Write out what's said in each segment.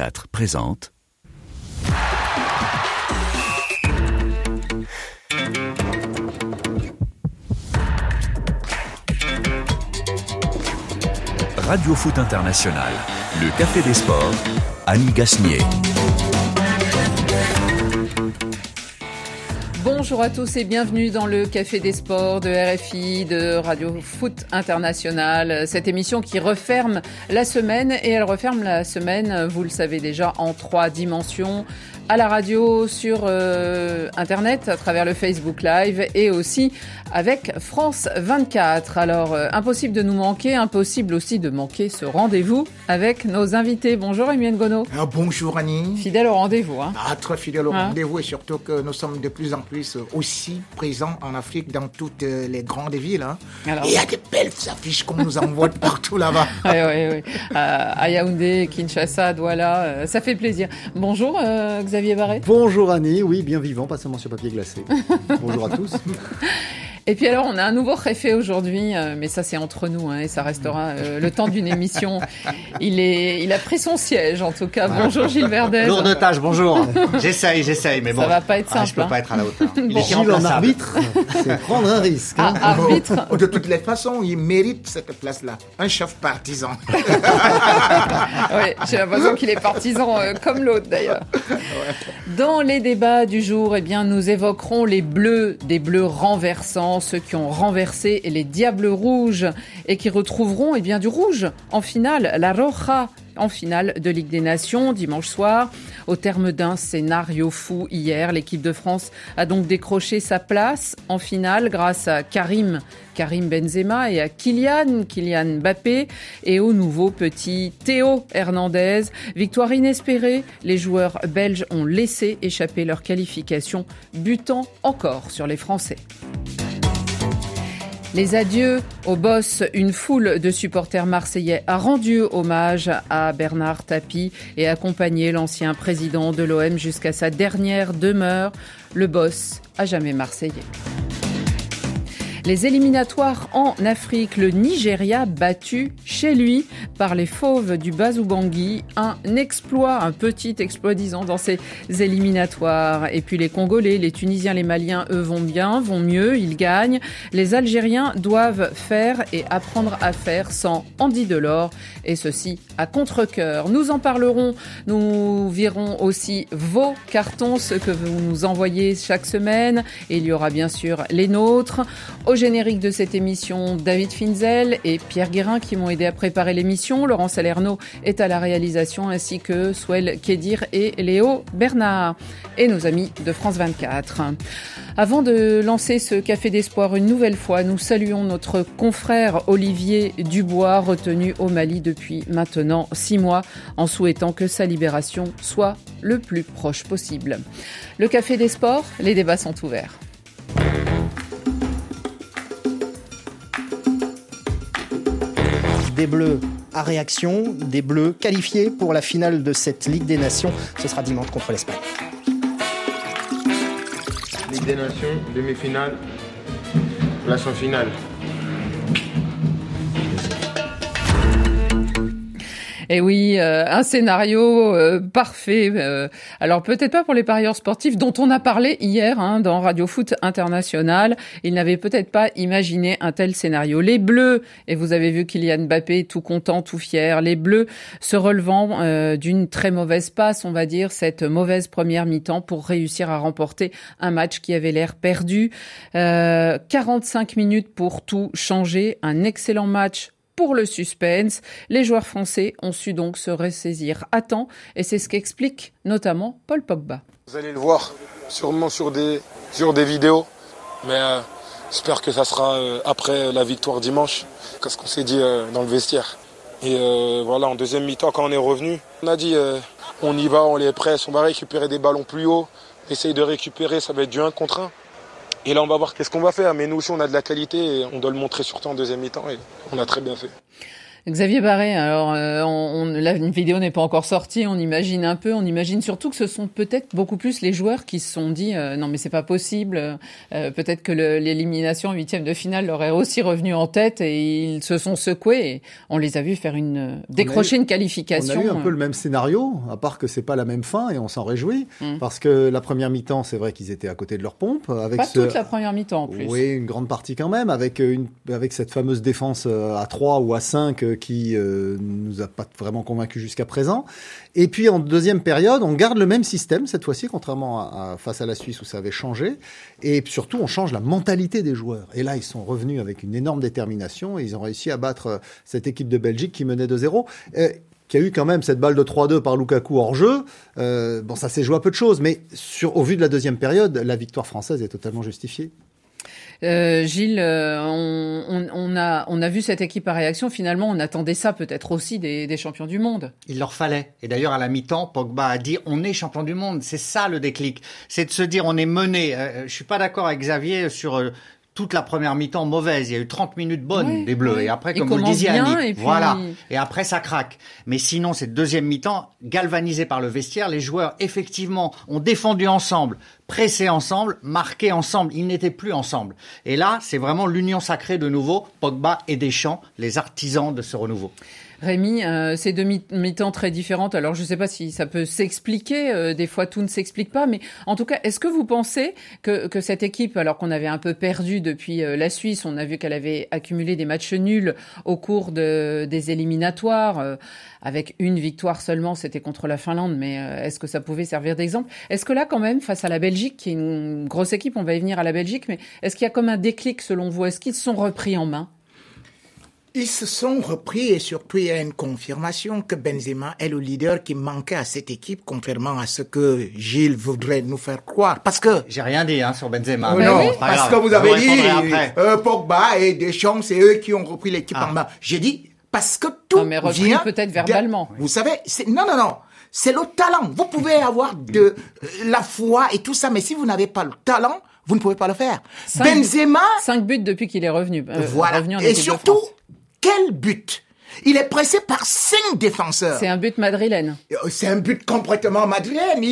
24 présente Radio Foot International, le Café des Sports, Annie Gasnier. Bonjour à tous et bienvenue dans le Café des Sports de RFI, de Radio Foot International. Cette émission qui referme la semaine et elle referme la semaine, vous le savez déjà, en trois dimensions à la radio, sur euh, Internet, à travers le Facebook Live et aussi avec France 24. Alors, euh, impossible de nous manquer, impossible aussi de manquer ce rendez-vous avec nos invités. Bonjour Emile Gono. Ah, bonjour Annie. Fidèle au rendez-vous. Hein. Ah, très fidèle au Hein? rendez-vous et surtout que nous sommes de plus en plus aussi présents en Afrique dans toutes euh, les grandes villes. hein. Alors? Et il y a des belles affiches qu'on nous envoie de partout là-bas. Oui, oui, oui. Euh, à Yaoundé, Kinshasa, Douala, ça fait plaisir. Bonjour euh, Xavier. Bonjour Annie, oui, bien vivant, pas seulement sur papier glacé. Bonjour à tous. Et puis alors, on a un nouveau réfé aujourd'hui, euh, mais ça c'est entre nous, hein, et ça restera euh, le temps d'une émission. Il est, il a pris son siège en tout cas. Bonjour Gilles Verdez. Lourde tâche, bonjour. j'essaye, j'essaye, mais bon. Ça va pas être Ah, simple, je peux hein. pas être à la hauteur. Il Bon. est Gilles en arbitre, c'est prendre un risque. hein. Ah, arbitre. Oh, de toutes les façons, il mérite cette place-là. Un chef partisan. Oui, j'ai l'impression qu'il est partisan euh, comme l'autre d'ailleurs. Dans les débats du jour, eh bien, nous évoquerons les bleus, des bleus renversants, ceux qui ont renversé les diables rouges et qui retrouveront eh bien, du rouge en finale, la Roja en finale de Ligue des Nations dimanche soir. Au terme d'un scénario fou hier, l'équipe de France a donc décroché sa place en finale grâce à Karim, Karim Benzema et à Kylian, Kylian Mbappé et au nouveau petit Théo Hernandez. Victoire inespérée, les joueurs belges ont laissé échapper leur qualification, butant encore sur les Français. Les adieux au boss, une foule de supporters marseillais a rendu hommage à Bernard Tapie et accompagné l'ancien président de l'OM jusqu'à sa dernière demeure, le boss à jamais marseillais. Les éliminatoires en Afrique, le Nigeria battu chez lui par les fauves du Bazoubangi, un exploit, un petit exploit disons dans ces éliminatoires. Et puis les Congolais, les Tunisiens, les Maliens, eux vont bien, vont mieux, ils gagnent. Les Algériens doivent faire et apprendre à faire sans Andy Delors, et ceci à contre-cœur. Nous en parlerons, nous verrons aussi vos cartons, ceux que vous nous envoyez chaque semaine, et il y aura bien sûr les nôtres. Au générique de cette émission, David Finzel et Pierre Guérin qui m'ont aidé à préparer l'émission. Laurent Salerno est à la réalisation ainsi que Swell Kedir et Léo Bernard et nos amis de France 24. Avant de lancer ce café d'espoir une nouvelle fois, nous saluons notre confrère Olivier Dubois retenu au Mali depuis maintenant six mois en souhaitant que sa libération soit le plus proche possible. Le café des sports, les débats sont ouverts. Des Bleus à réaction, des Bleus qualifiés pour la finale de cette Ligue des Nations. Ce sera dimanche contre l'Espagne. Ligue des Nations, demi-finale, place en finale. Et oui, euh, un scénario euh, parfait. euh, alors peut-être pas pour les parieurs sportifs dont on a parlé hier hein, dans Radio Foot International. Ils n'avaient peut-être pas imaginé un tel scénario. Les Bleus, et vous avez vu Kylian Mbappé tout content, tout fier. Les Bleus se relevant euh, d'une très mauvaise passe, on va dire, cette mauvaise première mi-temps pour réussir à remporter un match qui avait l'air perdu. Euh, 45 minutes pour tout changer. Un excellent match pour le suspense. Les joueurs français ont su donc se ressaisir à temps et c'est ce qu'explique notamment Paul Pogba. Vous allez le voir sûrement sur des, sur des vidéos, mais euh, j'espère que ça sera euh, après la victoire dimanche, qu'est-ce qu'on s'est dit euh, dans le vestiaire. Et voilà, en deuxième mi-temps, quand on est revenu, on a dit on y va, on les presse, on va récupérer des ballons plus haut, essaye de récupérer, ça va être du 1 contre 1. Et là, on va voir qu'est-ce qu'on va faire. Mais nous aussi, on a de la qualité et on doit le montrer surtout en deuxième mi-temps. Et on a très bien fait. Xavier Barré, alors euh, on, la vidéo n'est pas encore sortie, on imagine un peu, on imagine surtout que ce sont peut-être beaucoup plus les joueurs qui se sont dit euh, non mais c'est pas possible, euh, peut-être que l'élimination en huitième de finale leur est aussi revenu en tête et ils se sont secoués. Et on les a vus faire une décrocher une qualification. On a eu un peu le même scénario, à part que c'est pas la même fin et on s'en réjouit mm. parce que la première mi-temps c'est vrai qu'ils étaient à côté de leur pompe avec pas toute la première mi-temps en plus. Oui, une grande partie quand même avec une avec cette fameuse défense à 3 ou à 5 qui euh, nous a pas vraiment convaincu jusqu'à présent. Et puis en deuxième période, on garde le même système cette fois-ci, contrairement à, face à la Suisse où ça avait changé. Et surtout, on change la mentalité des joueurs. Et là, ils sont revenus avec une énorme détermination et ils ont réussi à battre euh, cette équipe de Belgique qui menait 2-0 euh, qui a eu quand même cette balle de 3-2 par Lukaku hors jeu. bon, ça s'est joué à peu de choses, mais sur, au vu de la deuxième période, la victoire française est totalement justifiée. Euh, Gilles, euh, on, on, a, on a vu cette équipe à réaction. Finalement, on attendait ça peut-être aussi des, des, champions du monde. Il leur fallait. Et d'ailleurs, à la mi-temps, Pogba a dit on est champion du monde. C'est ça le déclic. C'est de se dire on est mené. Euh, je suis pas d'accord avec Xavier sur euh, toute la première mi-temps mauvaise. Il y a eu 30 minutes bonnes des Bleus. Et après, comme vous le disiez, Annie, voilà. Et après, ça craque. Mais sinon, cette deuxième mi-temps, galvanisée par le vestiaire, les joueurs, effectivement, ont défendu ensemble, pressé ensemble, marqué ensemble. Ils n'étaient plus ensemble. Et là, c'est vraiment l'union sacrée de nouveau. Pogba et Deschamps, les artisans de ce renouveau. Rémi, euh, ces deux mi-temps très différentes. Alors, je ne sais pas si ça peut s'expliquer. Euh, des fois, tout ne s'explique pas. Mais en tout cas, est-ce que vous pensez que, cette équipe, alors qu'on avait un peu perdu depuis euh, la Suisse, on a vu qu'elle avait accumulé des matchs nuls au cours de, des éliminatoires, avec une victoire seulement, c'était contre la Finlande. Mais est-ce que ça pouvait servir d'exemple? Est-ce que là, quand même, face à la Belgique, qui est une grosse équipe, on va y venir à la Belgique, mais est-ce qu'il y a comme un déclic selon vous? Est-ce qu'ils se sont repris en main? Ils se sont repris et surtout il y a une confirmation que Benzema est le leader qui manquait à cette équipe, contrairement à ce que Gilles voudrait nous faire croire. Parce que j'ai rien dit hein, sur Benzema. Euh, non, parce que vous avez dit euh, Pogba et Deschamps, c'est eux qui ont repris l'équipe ah. en main. J'ai dit parce que tout non, mais vient peut-être verbalement. Vous savez, non non non. C'est le talent. Vous pouvez avoir de euh, la foi et tout ça, mais si vous n'avez pas le talent, vous ne pouvez pas le faire. Benzema. Cinq buts depuis qu'il est revenu. voilà. et surtout, quel but? Il est pressé par cinq défenseurs. C'est un but madrilène. Euh, c'est un but complètement madrilène.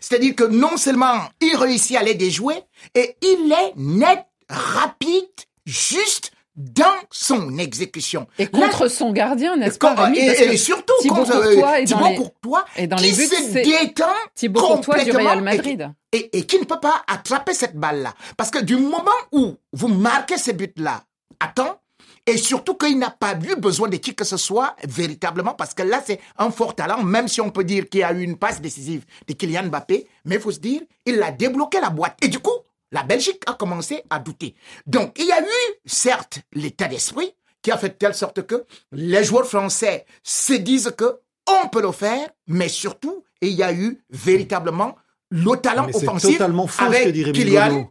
C'est-à-dire que non seulement il réussit à les déjouer, et il est net, rapide, juste dans son exécution. Et contre son gardien, n'est-ce pas, et, surtout contre euh, Thibaut Courtois, et dans qui les buts, se détend Thibaut Courtois du Real Madrid. Et, et, qui ne peut pas attraper cette balle-là. Parce que du moment où vous marquez ces buts-là, attends, et surtout qu'il n'a pas eu besoin de qui que ce soit véritablement parce que là c'est un fort talent même si on peut dire qu'il y a eu une passe décisive de Kylian Mbappé mais il faut se dire il a débloqué la boîte et du coup la Belgique a commencé à douter donc il y a eu certes l'état d'esprit qui a fait de telle sorte que les joueurs français se disent que on peut le faire mais surtout il y a eu véritablement le talent offensif totalement faux avec que Kylian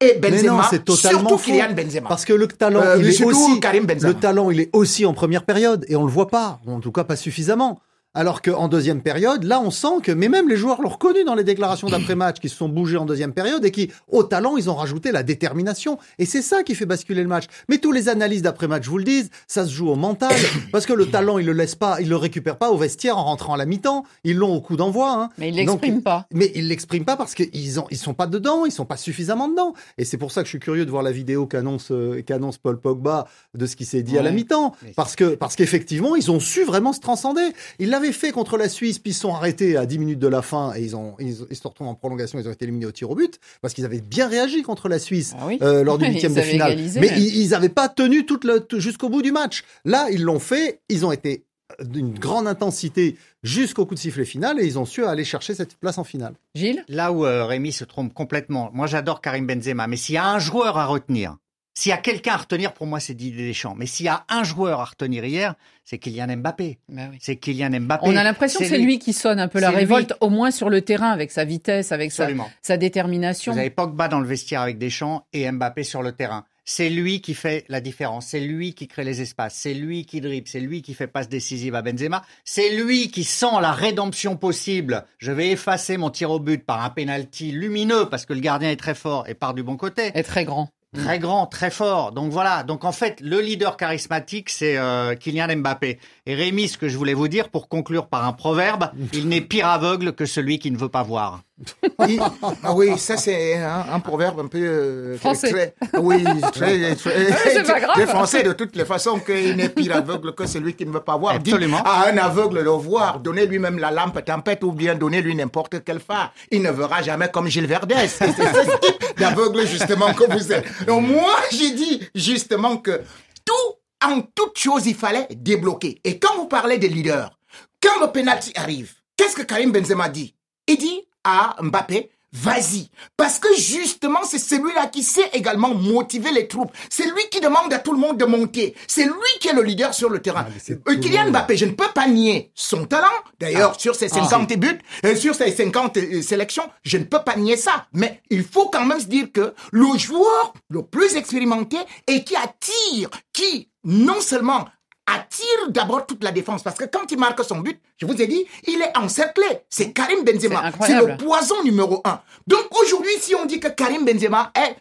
et Benzema, c'est totalement surtout Kylian Benzema. Parce que le talent, euh, il est aussi, le talent, il est aussi en première période et on le voit pas, en tout cas pas suffisamment. Alors qu'en deuxième période, là, on sent que, mais même les joueurs l'ont reconnu dans les déclarations d'après-match, qui se sont bougés en deuxième période et qui, au talent, ils ont rajouté la détermination. Et c'est ça qui fait basculer le match. Mais tous les analyses d'après-match vous le disent, ça se joue au mental, parce que le talent, il le laisse pas, il le récupère pas au vestiaire en rentrant à la mi-temps. Ils l'ont au coup d'envoi. Hein. Mais ils l'expriment pas. Mais ils l'expriment pas parce qu'ils ont, ils sont pas dedans, ils sont pas suffisamment dedans. Et c'est pour ça que je suis curieux de voir la vidéo qu'annonce, euh, qu'annonce Paul Pogba de ce qui s'est dit à la mi-temps. Parce que, parce qu'effectivement, ils ont su vraiment se transcender. Ils l'avaient fait contre la Suisse puis ils sont arrêtés à 10 minutes de la fin et ils, ont, ils, se retrouvent en prolongation, ils ont été éliminés au tir au but parce qu'ils avaient bien réagi contre la Suisse ah euh, lors du huitième de finale. Mais ils n'avaient pas tenu toute jusqu'au bout du match. Là, ils l'ont fait, ils ont été d'une grande intensité jusqu'au coup de sifflet final et ils ont su aller chercher cette place en finale. Gilles? Là où euh, Rémi se trompe complètement, moi j'adore Karim Benzema, mais s'il y a un joueur à retenir, s'il y a quelqu'un à retenir, pour moi, c'est Didier Deschamps. Mais s'il y a un joueur à retenir hier, c'est Kylian Mbappé. Bah c'est Kylian Mbappé. On a l'impression que c'est lui. qui sonne un peu la révolte, au moins sur le terrain, avec sa vitesse, avec sa, sa, détermination. Vous avez Pogba dans le vestiaire avec Deschamps et Mbappé sur le terrain. C'est lui qui fait la différence. C'est lui qui crée les espaces. C'est lui qui dribble. C'est lui qui fait passe décisive à Benzema. C'est lui qui sent la rédemption possible. Je vais effacer mon tir au but par un penalty lumineux parce que le gardien est très fort et part du bon côté. Est très grand. Très grand, très fort. Donc voilà. Donc en fait, le leader charismatique, c'est euh, Kylian Mbappé. Et Rémi, ce que je voulais vous dire pour conclure par un proverbe, il n'est pire aveugle que celui qui ne veut pas voir. Ah oui, ça c'est un, proverbe un peu euh, français. Très, oui, très, très, français de toutes les façons qu'il n'est pire aveugle que celui qui ne veut pas voir. Absolument. à un aveugle de voir, donner lui-même la lampe tempête ou bien donner lui n'importe quel phare. Il ne verra jamais comme Gilles Verdès. C'est ce type d'aveugle justement que vous êtes. Donc moi, j'ai dit justement que tout, en toute chose, il fallait débloquer. Et quand vous parlez des leaders, quand le penalty arrive, qu'est-ce que Karim Benzema dit? Il dit à Mbappé, vas-y. Parce que justement, c'est celui-là qui sait également motiver les troupes. C'est lui qui demande à tout le monde de monter. C'est lui qui est le leader sur le terrain. Ah, euh, Kylian Mbappé, je ne peux pas nier son talent. D'ailleurs, ah. sur ses 50 ah. buts, euh, sur ses 50 euh, sélections, je ne peux pas nier ça. Mais il faut quand même se dire que le joueur le plus expérimenté et qui attire, qui non seulement attire d'abord toute la défense. Parce que quand il marque son but, je vous ai dit, il est encerclé. C'est Karim Benzema. C'est le poison numéro un. Donc aujourd'hui, si on dit que Karim Benzema est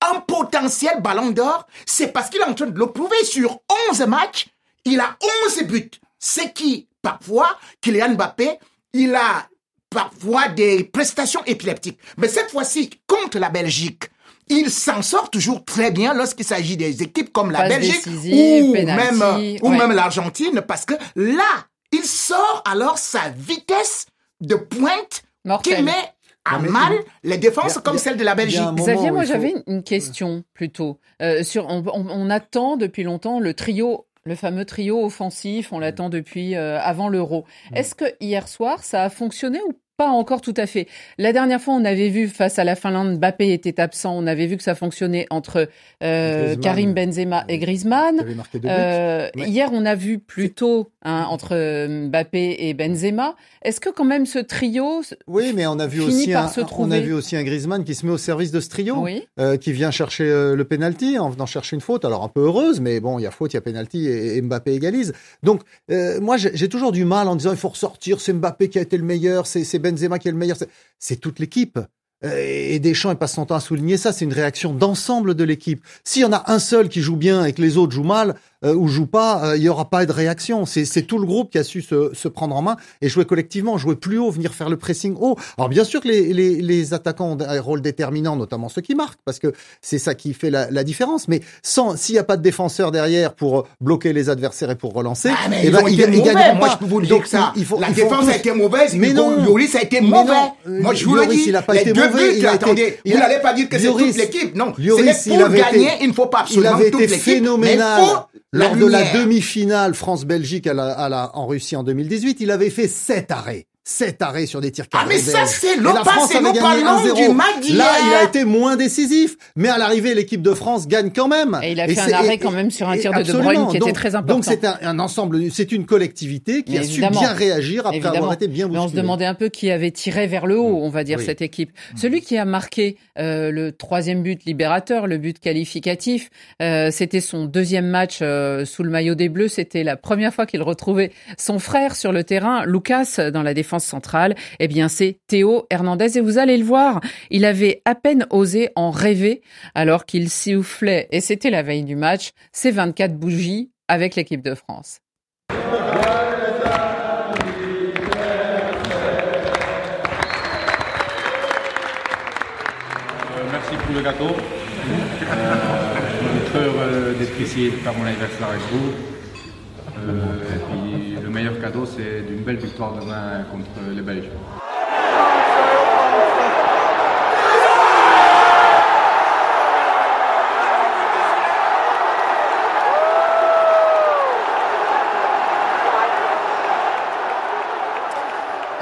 un potentiel ballon d'or, c'est parce qu'il est en train de le prouver sur 11 matchs. Il a 11 buts. C'est qui, parfois, Kylian Mbappé, il a parfois des prestations épileptiques. Mais cette fois-ci, contre la Belgique, il s'en sort toujours très bien lorsqu'il s'agit des équipes comme la Belgique ou même, ou même l'Argentine, parce que là, il sort alors sa vitesse de pointe qui met à mal les défenses comme celle de la Belgique. Xavier, moi j'avais une question plutôt. Euh, sur, on, attend depuis longtemps le trio le fameux trio offensif, on l'attend depuis euh, avant l'euro. Mm. Est-ce que hier soir, ça a fonctionné ou pas encore tout à fait. La dernière fois, on avait vu face à la Finlande, Mbappé était absent. On avait vu que ça fonctionnait entre euh, Karim Benzema et Griezmann. Euh, hier, on a vu plutôt hein, entre euh, Mbappé et Benzema. Est-ce que quand même ce trio Oui, mais on a vu aussi un, on a vu aussi un Griezmann qui se met au service de ce trio, euh, qui vient chercher le penalty en venant chercher une faute. Alors un peu heureuse, mais bon, il y a faute, il y a penalty et, Mbappé égalise. Donc moi, j'ai toujours du mal en disant il faut ressortir. C'est Mbappé qui a été le meilleur, c'est Benzema qui est le meilleur. C'est toute l'équipe. Euh, et Deschamps, passe son temps à souligner ça, c'est une réaction d'ensemble de l'équipe. S'il y en a un seul qui joue bien et que les autres jouent mal, euh, ou joue pas, euh, il y aura pas de réaction. C'est, tout le groupe qui a su se, se, prendre en main et jouer collectivement, jouer plus haut, venir faire le pressing haut. Alors bien sûr que les, les, les attaquants ont un rôle déterminant, notamment ceux qui marquent, parce que c'est ça qui fait la, la différence. Mais sans, s'il n'y a pas de défenseur derrière pour bloquer les adversaires et pour relancer, ah, mais eh ben, ils, Moi, je peux vous dire que ça. Il faut, la défense a été mauvaise, mais non, Lloris a été mauvais. Moi, je vous le dis. Il a pas été mauvais. il a attendez, vous n'allez pas dire que c'est toute l'équipe. Non, c'est pour gagner, il ne faut pas absolument toute l'équipe. Il avait été phénoménal lors de la demi-finale France-Belgique en Russie en 2018, il avait fait sept arrêts sept arrêts sur des tirs cadrés. Ah mais ça c'est le passé, nous parlons du match Là, il a été moins décisif, mais à l'arrivée, l'équipe de France gagne quand même. Et il a fait un arrêt quand même sur un tir de De Bruyne qui était très important. Donc c'est un, ensemble, c'est une collectivité qui a su bien réagir après avoir été bien bousculée. Mais on se demandait un peu qui avait tiré vers le haut, on va dire, cette équipe. Celui qui a marqué euh, le troisième but libérateur, le but qualificatif, euh, c'était son deuxième match euh, sous le maillot des Bleus. C'était la première fois qu'il retrouvait son frère sur le terrain, Lucas, dans la défense centrale, eh bien c'est Théo Hernandez et vous allez le voir, il avait à peine osé en rêver alors qu'il soufflait, et c'était la veille du match, ses 24 bougies avec l'équipe de France. Euh, merci pour le gâteau. Euh, d'être ici faire mon anniversaire vous. Euh, le meilleur cadeau, c'est d'une belle victoire demain contre les Belges.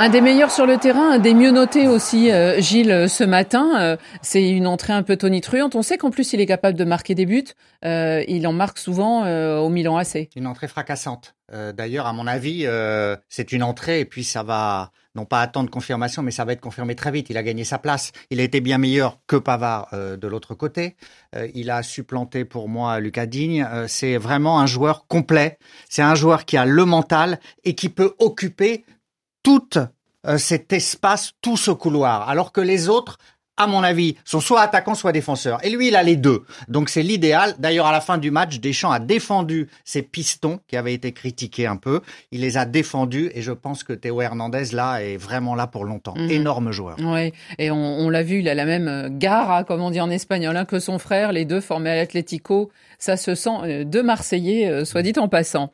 Un des meilleurs sur le terrain, un des mieux notés aussi, euh, Gilles, ce matin. Euh, c'est une entrée un peu tonitruante. On sait qu'en plus, il est capable de marquer des buts. Euh, il en marque souvent au Milan AC. Une entrée fracassante. D'ailleurs, à mon avis, c'est une entrée et puis ça va, non pas attendre confirmation, mais ça va être confirmé très vite. Il a gagné sa place. Il a été bien meilleur que Pavard de l'autre côté. il a supplanté pour moi Lucas Digne. c'est vraiment un joueur complet. C'est un joueur qui a le mental et qui peut occuper tout euh, cet espace, tout ce couloir, alors que les autres à mon avis, sont soit attaquants, soit défenseurs. Et lui, il a les deux. Donc c'est l'idéal. D'ailleurs, à la fin du match, Deschamps a défendu ses pistons qui avaient été critiqués un peu. Il les a défendus et je pense que Théo Hernandez, là, est vraiment là pour longtemps. Mhm. Énorme joueur. Oui, et on, on l'a vu, il a la même euh, gara, comme on dit en espagnol, hein, que son frère, les deux formés à l'Atlético. Ça se sent euh, deux Marseillais, euh, soit dit en passant.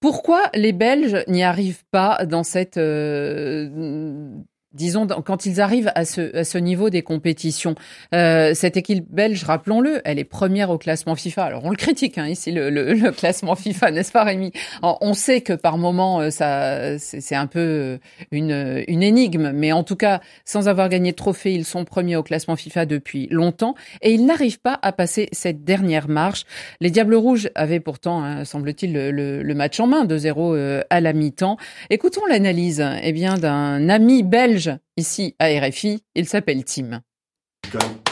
Pourquoi les Belges n'y arrivent pas dans cette euh, disons, quand ils arrivent à ce, à ce niveau des compétitions. Euh, cette équipe belge, rappelons-le, elle est première au classement FIFA. Alors on le critique hein, ici, le, le, le classement FIFA, n'est-ce pas Rémi? On sait que par moment, euh, ça, c'est un peu euh, une, une énigme, mais en tout cas, sans avoir gagné de trophée, ils sont premiers au classement FIFA depuis longtemps et ils n'arrivent pas à passer cette dernière marche. Les Diables Rouges avaient pourtant, hein, semble-t-il, le, le- match en main, 2-0 euh, à la mi-temps. Écoutons l'analyse eh bien d'un ami belge ici à RFI. Il s'appelle Tim.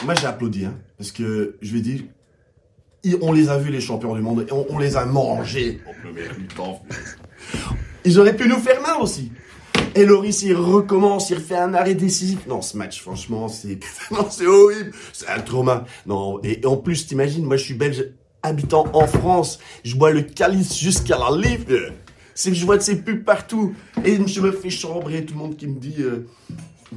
Moi, j'ai applaudi, hein, parce que je vais dire, on les a vus les champions du monde et on, on les a mangés. Ils auraient pu nous faire mal aussi. Et Loris, il recommence, il refait un arrêt décisif. Non, ce match, franchement, c'est, non, c'est horrible. C'est un trauma. Non, et, et en plus, t'imagines, moi, je suis belge, habitant en France. Je bois le calice jusqu'à la livre. C'est que je vois de ces pubs partout. Et je me fais chambrer, tout le monde qui me dit, euh,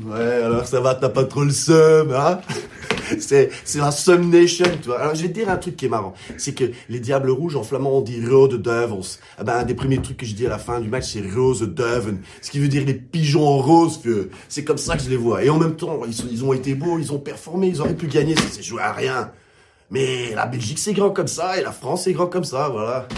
Ouais, alors ça va, t'as pas trop le seum, hein? C'est, la Sum Nation, tu vois. Alors, je vais te dire un truc qui est marrant. C'est que les Diables Rouges, en flamand, on dit Rode Duivels. Eh ben, un des premiers trucs que je dis à la fin du match, c'est Rose Duiven. Ce qui veut dire les pigeons en rose. C'est comme ça que je les vois. Et en même temps, ils, sont- ils ont été beaux, ils ont performé, ils auraient pu gagner, ça s'est joué à rien. Mais la Belgique, c'est grand comme ça, et la France, c'est grand comme ça, voilà.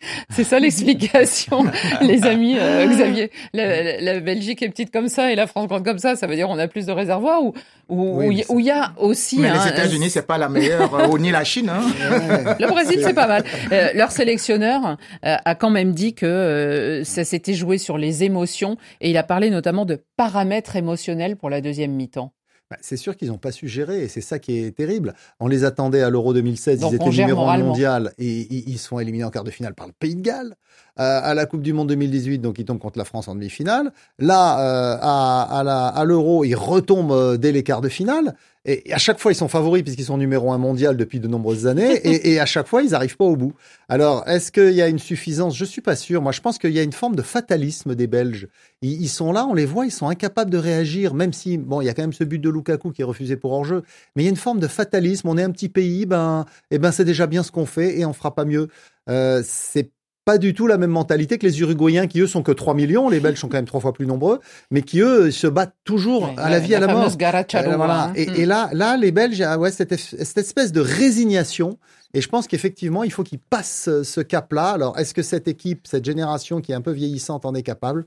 C'est ça l'explication, les amis. euh, Xavier, la, la- la Belgique est petite comme ça et la France grande comme ça. Ça veut dire on a plus de réservoirs ou où il y- a aussi. Mais hein, les États-Unis, c'est pas la meilleure, euh, ou ni la Chine. Hein. Le Brésil, c'est pas mal. Euh, leur sélectionneur euh, a quand même dit que euh, ça s'était joué sur les émotions et il a parlé notamment de paramètres émotionnels pour la deuxième mi-temps. Bah, c'est sûr qu'ils n'ont pas su gérer et c'est ça qui est terrible. On les attendait à l'Euro 2016, Donc, ils étaient numéro mondial et ils, ils sont éliminés en quart de finale par le Pays de Galles. Euh, à la Coupe du Monde 2018, donc ils tombent contre la France en demi-finale. Là, euh, à, à l'Euro, ils retombent euh, dès les quarts de finale. Et, et à chaque fois, ils sont favoris puisqu'ils sont numéro un mondial depuis de nombreuses années. et, et à chaque fois, ils n'arrivent pas au bout. Alors, est-ce qu'il y a une suffisance? Je suis pas sûr. Moi, je pense qu'il y a une forme de fatalisme des Belges. Ils, ils sont là, on les voit, ils sont incapables de réagir, même si, bon, il y a quand même ce but de Lukaku qui est refusé pour hors-jeu. Mais il y a une forme de fatalisme. On est un petit pays, ben, eh ben, c'est déjà bien ce qu'on fait et on fera pas mieux. Euh, c'est pas du tout la même mentalité que les Uruguayens qui eux sont que 3 millions, les Belges sont quand même trois fois plus nombreux, mais qui eux se battent toujours Ouais, à la vie à la mort. Euh, voilà. hein. Et, et là, là, les Belges, ah ouais, cette, cette espèce de résignation. Et je pense qu'effectivement, il faut qu'ils passent ce, ce cap-là. Alors, est-ce que cette équipe, cette génération qui est un peu vieillissante en est capable?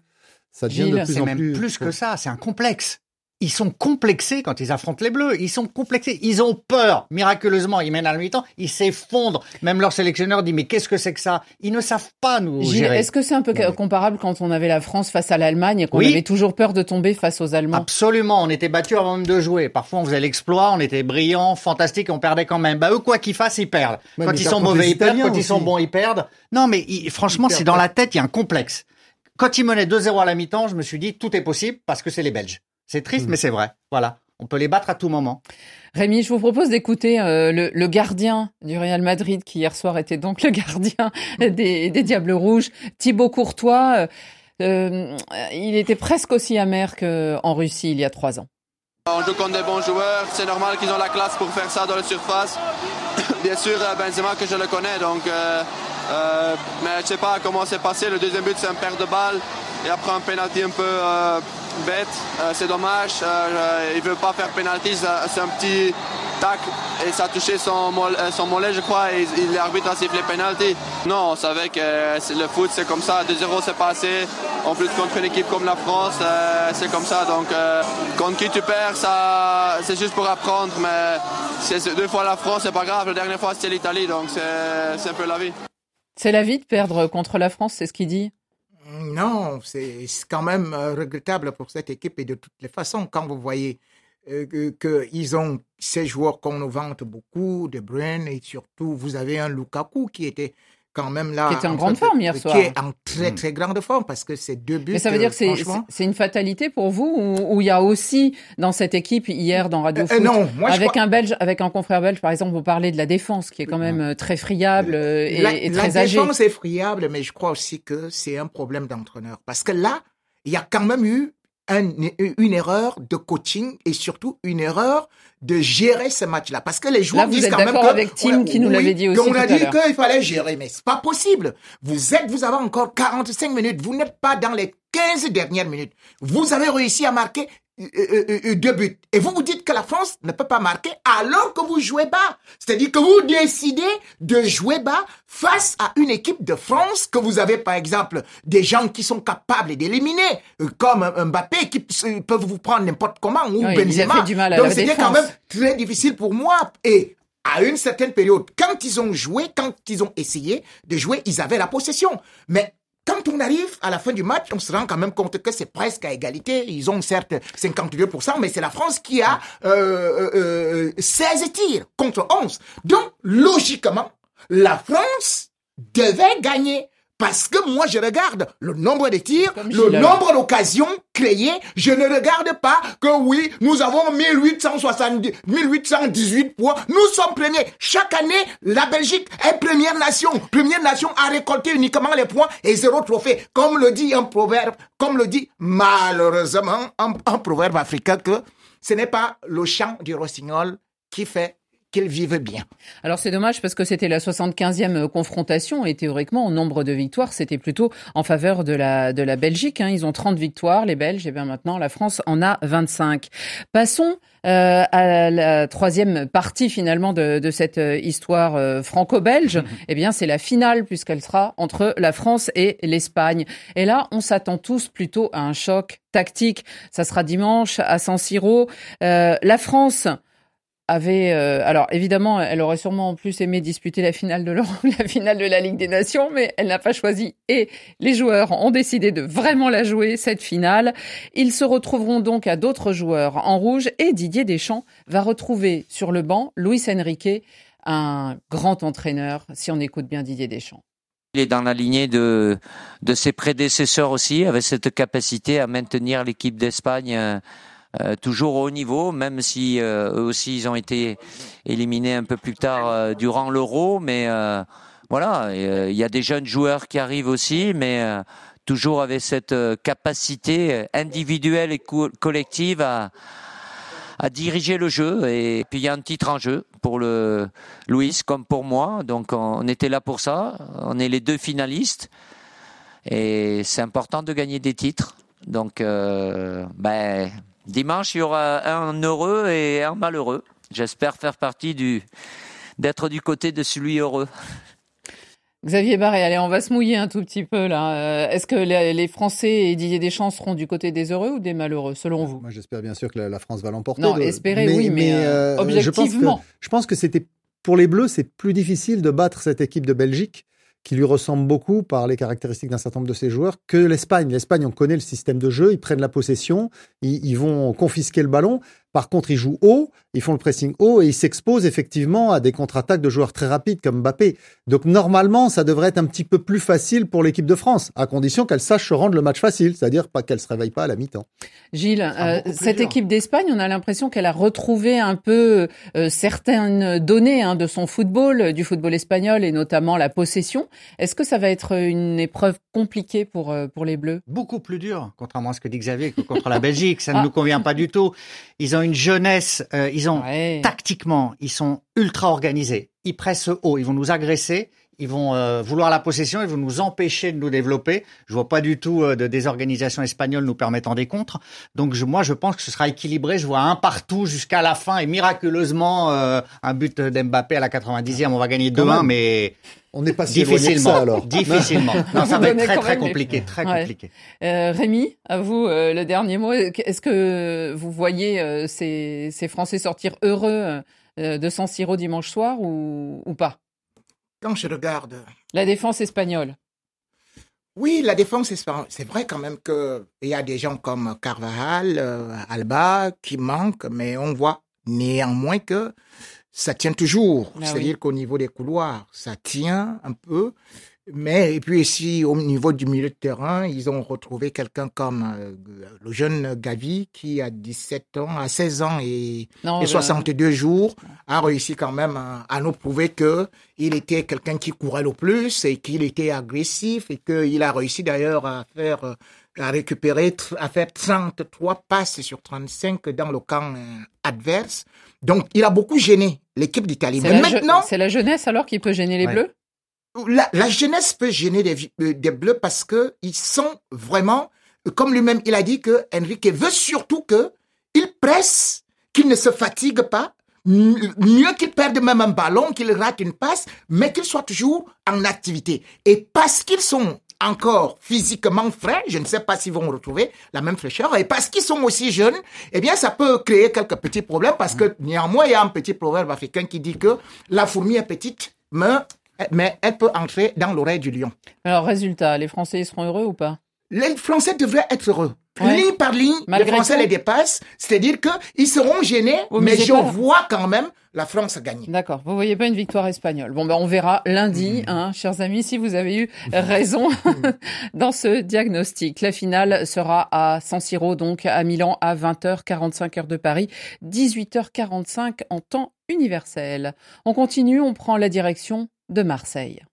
Ça devient Gilles, de plus C'est en même plus. plus, que ça, c'est un complexe. Ils sont complexés quand ils affrontent les Bleus. Ils sont complexés. Ils ont peur. Miraculeusement, ils mènent à la mi-temps. Ils s'effondrent. Même leur sélectionneur dit, mais qu'est-ce que c'est que ça? Ils ne savent pas nous Gilles, gérer. est-ce que c'est un peu Ouais. comparable quand on avait la France face à l'Allemagne et qu'on Oui. avait toujours peur de tomber face aux Allemands? Absolument, on était battus avant même de jouer. Parfois, on faisait l'exploit, on était brillants, fantastiques, et on perdait quand même. Bah eux, quoi qu'ils fassent, ils perdent. Ouais, quand ils sont mauvais, ils perdent. Quand ils sont bons, ils perdent. Non, mais ils- franchement, c'est dans la tête, il y a un complexe. Quand ils menaient 2-0 à la mi-temps, je me suis dit, tout est possible parce que c'est les Belges. C'est triste, Hmm. mais c'est vrai. Voilà. On peut les battre à tout moment. Rémi, je vous propose d'écouter euh, le, le gardien du Real Madrid, qui hier soir était donc le gardien des, des Diables Rouges, Thibaut Courtois. Euh, euh, il était presque aussi amer qu'en Russie il y a trois ans. On joue contre des bons joueurs, c'est normal qu'ils ont la classe pour faire ça dans la surface. Bien sûr, Benzema que je le connais, donc euh, euh, mais je sais pas comment c'est passé. Le deuxième but c'est un perte de balle et après un penalty un peu euh, bête. Euh, c'est dommage. Euh, euh, il veut pas faire penalty, ça- c'est un petit tac et ça a touché son, mol- euh, son mollet, je crois, et, et l'arbitre a sifflé penalty. Non, on savait que le foot c'est comme ça. 2-0 c'est passé. En plus contre une équipe comme la France, c'est comme ça. Donc contre qui tu perds, c'est juste pour apprendre. Mais deux fois la France, c'est pas grave. La dernière fois c'était l'Italie, donc c'est un peu la vie. C'est la vie de perdre contre la France, c'est ce qu'il dit Non, c'est quand même euh, regrettable pour cette équipe et de toutes les façons, quand vous voyez euh, qu'ils ont ces joueurs qu'on nous vante beaucoup, De Bruyne et surtout vous avez un Lukaku qui était quand même là. Qui était en grande forme hier soir. Qui est en très très grande forme parce que c'est deux buts. Mais ça veut dire que c'est franchement- une fatalité pour vous ou ou il y a aussi dans cette équipe hier dans Radio Euh, Foot non, moi, je avec crois- un Belge, avec un confrère belge par exemple, vous parlez de la défense qui est quand même euh, très friable euh, et, la, et la très âgée. défense est friable, mais je crois aussi que c'est un problème d'entraîneur. Parce que là, il y a quand même eu un- une erreur de coaching et surtout une erreur de gérer ce match-là. Parce que les joueurs Là, vous disent êtes quand même que... avec Tim on a- qui nous oui, l'avait dit aussi qu'on a tout dit qu'il fallait gérer, mais c'est pas possible. Vous êtes, vous avez encore 45 minutes. Vous n'êtes pas dans les 15 dernières minutes. Vous avez réussi à marquer euh, euh, euh, deux buts. Et vous vous dites que la France ne peut pas marquer alors que vous jouez bas. C'est-à-dire que vous décidez de jouer bas face à une équipe de France que vous avez par exemple des gens qui sont capables d'éliminer, comme Mbappé qui peuvent vous prendre n'importe comment ou Oui, Benzema. du mal à Donc c'était quand même très difficile pour moi. Et à une certaine période, quand ils ont joué, quand ils ont essayé de jouer, ils avaient la possession. Mais quand on arrive à la fin du match, on se rend quand même compte que c'est presque à égalité. Ils ont certes 52%, mais c'est la France qui a euh, euh, euh, 16 tirs contre 11. Donc, logiquement, la France devait gagner. Parce que moi, je regarde le nombre de tirs, le nombre d'occasions créées. Je ne regarde pas que oui, nous avons 1870, 1818 points. Nous sommes premiers. Chaque année, la Belgique est première nation. Première nation à récolter uniquement les points et zéro trophée. Comme le dit un proverbe, comme le dit malheureusement un, un proverbe africain que ce n'est pas le chant du rossignol qui fait qu'ils vivent bien. Alors c'est dommage parce que c'était la 75e confrontation et théoriquement en nombre de victoires c'était plutôt en faveur de la de la Belgique. hein. Ils ont 30 victoires les Belges et bien maintenant la France en a 25. Passons euh, à la troisième partie finalement de, de cette euh, histoire euh, franco-belge. Eh bien c'est la finale puisqu'elle sera entre la France et l'Espagne. Et là on s'attend tous plutôt à un choc tactique. Ça sera dimanche à San Siro. Euh, la France euh, alors évidemment elle aurait sûrement plus aimé disputer la finale de la finale de la Ligue des Nations mais elle n'a pas choisi et les joueurs ont décidé de vraiment la jouer cette finale. Ils se retrouveront donc à d'autres joueurs en rouge et Didier Deschamps va retrouver sur le banc Luis Enrique un grand entraîneur si on écoute bien Didier Deschamps. Il est dans la lignée de, de ses prédécesseurs aussi, avec cette capacité à maintenir l'équipe d'Espagne euh, toujours au haut niveau, même si euh, eux aussi ils ont été éliminés un peu plus tard euh, durant l'Euro. Mais voilà, il y a des jeunes joueurs qui arrivent aussi, mais toujours avec cette capacité individuelle et co- collective à, diriger le jeu. Et puis il y a un titre en jeu pour le Louis comme pour moi. Donc on était là pour ça. On est les deux finalistes. Et c'est important de gagner des titres. Donc ben, dimanche, il y aura un heureux et un malheureux. J'espère faire partie du d'être du côté de celui heureux. Xavier Barré, allez, on va se mouiller un tout petit peu là. Euh, Est-ce que les les Français et Didier Deschamps seront du côté des heureux ou des malheureux, selon vous? Moi, j'espère bien sûr que la, la France va l'emporter. Non, De- espérer, oui, mais, euh, je pense que- objectivement. Je pense que c'était pour les Bleus, c'est plus difficile de battre cette équipe de Belgique qui lui ressemble beaucoup par les caractéristiques d'un certain nombre de ses joueurs que l'Espagne. L'Espagne, on connaît le système de jeu, ils prennent la possession, ils, ils vont confisquer le ballon. Par contre, ils jouent haut, ils font le pressing haut et ils s'exposent effectivement à des contre-attaques de joueurs très rapides comme Mbappé. Donc normalement, ça devrait être un petit peu plus facile pour l'équipe de France, à condition qu'elle sache se rendre le match facile, c'est-à-dire pas qu'elle se réveille pas à la mi-temps. Gilles, euh, beaucoup plus cette dur. équipe d'Espagne, on a l'impression qu'elle a retrouvé un peu euh, certaines données hein, de son football, euh, du football espagnol et notamment la possession. Est-ce que ça va être une épreuve compliquée pour euh, pour les Bleus? Beaucoup plus dur, contrairement à ce que dit Xavier, que contre la Belgique. Ça Ah. ne nous convient pas du tout. Ils ont une jeunesse, euh, ils ont Ouais. tactiquement, ils sont ultra organisés. Ils pressent haut, ils vont nous agresser, ils vont euh, vouloir la possession, ils vont nous empêcher de nous développer. Je vois pas du tout euh, de désorganisation espagnole nous permettant des contres. Donc je, moi, je pense que ce sera équilibré. Je vois un partout jusqu'à la fin et miraculeusement euh, un but d'Mbappé à la 90e. On va gagner Quand 2-1, même. mais On n'est pas si éloigné que difficilement. ça alors. Difficilement. Non, ça Vous va être très très compliqué, très Ouais. compliqué. Euh, Rémi, à vous euh, le dernier mot. Est-ce que vous voyez euh, ces, ces Français sortir heureux euh, de San Siro dimanche soir ou, ou pas? Quand je regarde La défense espagnole. Oui, la défense, c'est c'est vrai quand même qu'il y a des gens comme Carvajal, euh, Alba qui manquent, mais on voit néanmoins que ça tient toujours. Ah C'est-à-dire qu'au niveau des couloirs, ça tient un peu. Mais et puis ici, au niveau du milieu de terrain, ils ont retrouvé quelqu'un comme euh, le jeune Gavi qui a 17 ans, à 16 ans et, Non, et je- 62 jours a réussi quand même à, à nous prouver que il était quelqu'un qui courait le plus et qu'il était agressif et qu'il a réussi d'ailleurs à faire à récupérer à faire 33 passes sur 35 dans le camp euh, adverse. Donc il a beaucoup gêné l'équipe d'Italie. Mais je- maintenant c'est la jeunesse alors qui peut gêner les Ouais. Bleus? La, la jeunesse peut gêner des, euh, des bleus parce que ils sont vraiment, comme lui-même il a dit que Enrique veut surtout que il presse, qu'il ne se fatigue pas, mieux qu'il perde même un ballon, qu'il rate une passe, mais qu'il soit toujours en activité. Et parce qu'ils sont encore physiquement frais, je ne sais pas s'ils vont retrouver la même fraîcheur, et parce qu'ils sont aussi jeunes, eh bien, ça peut créer quelques petits problèmes parce que néanmoins, il y a un petit proverbe africain qui dit que la fourmi est petite, mais mais elle peut entrer dans l'oreille du lion. Alors, résultat, les Français ils seront heureux ou pas? Les Français devraient être heureux. Ouais. Ligne par ligne, Malgré les Français tout les dépassent, c'est-à-dire qu'ils seront gênés, mais je pas- vois quand même la France gagner. D'accord. Vous voyez pas une victoire espagnole. Bon, ben, on verra lundi, hein, chers amis, si vous avez eu raison dans ce diagnostic. La finale sera à San Siro, donc à Milan, à 20h, 45 heures de Paris, 18h45 en temps universel. On continue, on prend la direction de Marseille.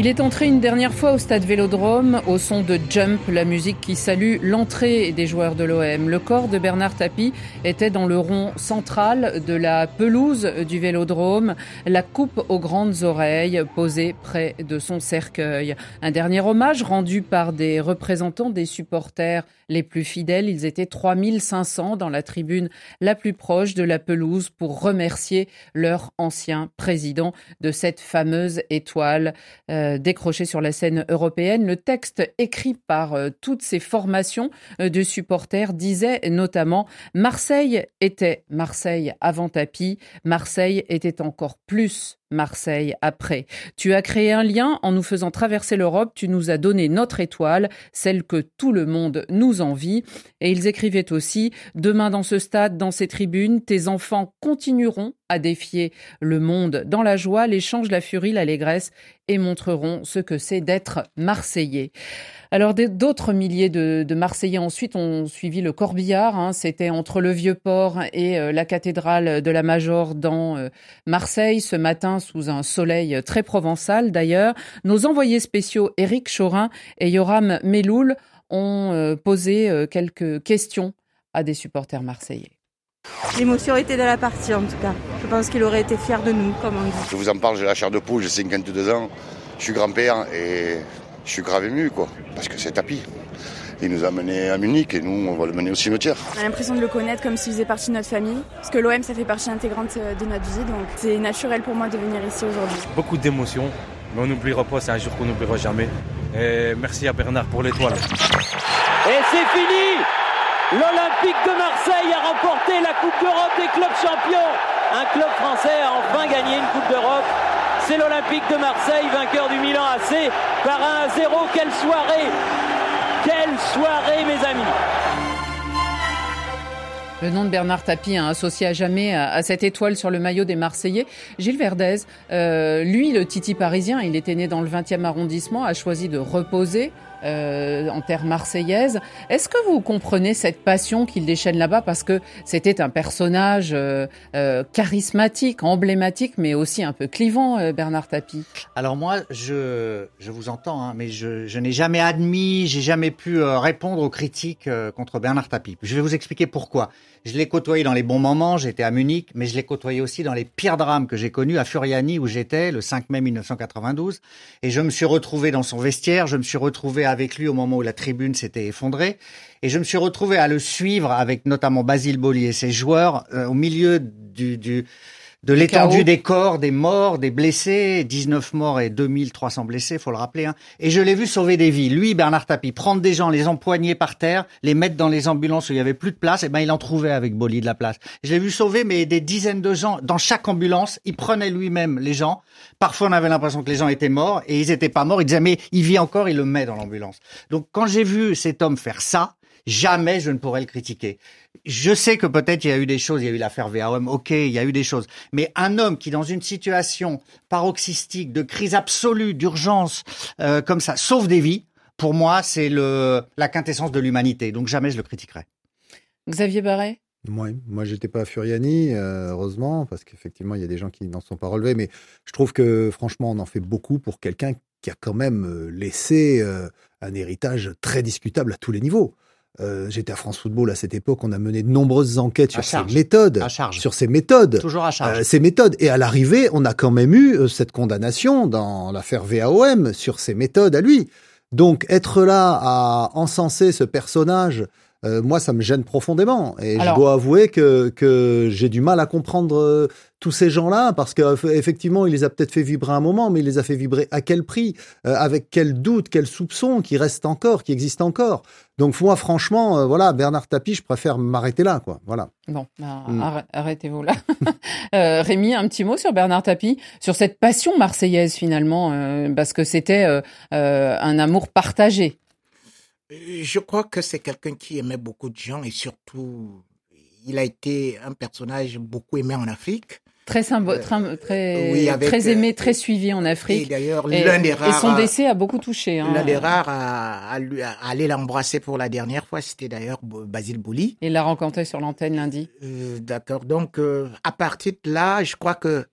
Il est entré une dernière fois au stade Vélodrome au son de Jump, la musique qui salue l'entrée des joueurs de l'OM. Le corps de Bernard Tapie était dans le rond central de la pelouse du Vélodrome, la coupe aux grandes oreilles posée près de son cercueil. Un dernier hommage rendu par des représentants des supporters les plus fidèles. Ils étaient 3500 dans la tribune la plus proche de la pelouse pour remercier leur ancien président de cette fameuse étoile euh, décrochée sur la scène européenne. Le texte écrit par euh, toutes ces formations euh, de supporters disait notamment Marseille était Marseille avant tapis, Marseille était encore plus Marseille après. Tu as créé un lien en nous faisant traverser l'Europe, tu nous as donné notre étoile, celle que tout le monde nous envie. Et ils écrivaient aussi, demain dans ce stade, dans ces tribunes, tes enfants continueront à défier le monde dans la joie, l'échange, la furie, l'allégresse et montreront ce que c'est d'être Marseillais. Alors d'autres milliers de, de Marseillais ensuite ont suivi le corbillard. hein. C'était entre le Vieux-Port et euh, la cathédrale de la Major dans euh, Marseille ce matin sous un soleil très provençal d'ailleurs. Nos envoyés spéciaux Éric Chorin et Yoram Meloul ont euh, posé euh, quelques questions à des supporters marseillais. L'émotion était de la partie en tout cas. Je pense qu'il aurait été fier de nous, comme on dit. Je vous en parle, j'ai la chair de poule, j'ai 52 ans, je suis grand-père et je suis grave ému, quoi, parce que c'est tapis. Il nous a menés à Munich et nous, on va le mener au cimetière. On a l'impression de le connaître comme s'il faisait partie de notre famille. Parce que l'OM, ça fait partie intégrante euh, de notre vie. Donc c'est naturel pour moi de venir ici aujourd'hui. Beaucoup d'émotions, mais on n'oubliera pas, c'est un jour qu'on n'oubliera jamais. Et merci à Bernard pour l'étoile. Et c'est fini L'Olympique de Marseille a remporté la Coupe d'Europe des clubs champions. Un club français a enfin gagné une Coupe d'Europe. C'est l'Olympique de Marseille, vainqueur du Milan AC, par 1 à 0. Quelle soirée Quelle soirée, mes amis Le nom de Bernard Tapie, hein, associé à jamais à, cette étoile sur le maillot des Marseillais. Gilles Verdez, euh, lui, le Titi parisien, il était né dans le 20e arrondissement, a choisi de reposer euh, en terre marseillaise. Est-ce que vous comprenez cette passion qu'il déchaîne là-bas parce que c'était un personnage euh, euh, charismatique, emblématique, mais aussi un peu clivant, euh, Bernard Tapie? Alors moi, je, je vous entends, hein, mais je, je n'ai jamais admis, j'ai jamais pu euh, répondre aux critiques euh, contre Bernard Tapie. Je vais vous expliquer pourquoi. Je l'ai côtoyé dans les bons moments, j'étais à Munich, mais je l'ai côtoyé aussi dans les pires drames que j'ai connus à Furiani où j'étais le 5 mai 1992. Et je me suis retrouvé dans son vestiaire, je me suis retrouvé avec lui au moment où la tribune s'était effondrée. Et je me suis retrouvé à le suivre avec notamment Basile Boli et ses joueurs euh, au milieu du, du, de l'étendue des corps, des morts, des blessés, 19 morts et 2300 blessés, faut le rappeler. Hein. Et je l'ai vu sauver des vies. Lui, Bernard Tapie, prendre des gens, les empoigner par terre, les mettre dans les ambulances où il y avait plus de place, et ben il en trouvait avec Boli de la place. Je l'ai vu sauver, mais des dizaines de gens dans chaque ambulance. Il prenait lui-même les gens. Parfois, on avait l'impression que les gens étaient morts et ils étaient pas morts. Il disait mais il vit encore, il le met dans l'ambulance. Donc quand j'ai vu cet homme faire ça, jamais je ne pourrais le critiquer. Je sais que peut-être il y a eu des choses, il y a eu l'affaire VAOM, ok, il y a eu des choses. Mais un homme qui, dans une situation paroxystique, de crise absolue, d'urgence, euh, comme ça, sauve des vies, pour moi, c'est le la quintessence de l'humanité. Donc jamais je le critiquerai. Xavier Barret moi, moi, j'étais pas à Furiani, euh, heureusement, parce qu'effectivement, il y a des gens qui n'en sont pas relevés. Mais je trouve que, franchement, on en fait beaucoup pour quelqu'un qui a quand même euh, laissé un héritage très discutable à tous les niveaux. Euh, j'étais à France Football à cette époque. On a mené de nombreuses enquêtes sur ses méthodes, sur ses méthodes, toujours à charge. ses méthodes. Et à l'arrivée, on a quand même eu cette condamnation dans l'affaire VAOM sur ses méthodes à lui. Donc être là à encenser ce personnage euh, moi, ça me gêne profondément. Et je dois avouer que, que j'ai du mal à comprendre euh, tous ces gens-là, parce qu'effectivement, il les a peut-être fait vibrer un moment, mais il les a fait vibrer à quel prix euh, Avec quel doute, quel soupçon qui reste encore, qui existe encore Donc moi, franchement, voilà, Bernard Tapie, je préfère m'arrêter là, quoi. Voilà. Bon, bah, mm. arrêtez-vous là. Rémi, un petit mot sur Bernard Tapie, sur cette passion marseillaise finalement, parce que c'était un amour partagé. Je crois que c'est quelqu'un qui aimait beaucoup de gens et surtout, il a été un personnage beaucoup aimé en Afrique. Très, euh, très, très aimé, euh, très suivi en Afrique. Et d'ailleurs, l'un des rares. Et son décès a beaucoup touché. Hein. L'un des rares à, aller l'embrasser pour la dernière fois, c'était d'ailleurs Basile Bouli. Il l'a rencontré sur l'antenne lundi. Euh, d'accord. Donc, à partir de là, je crois que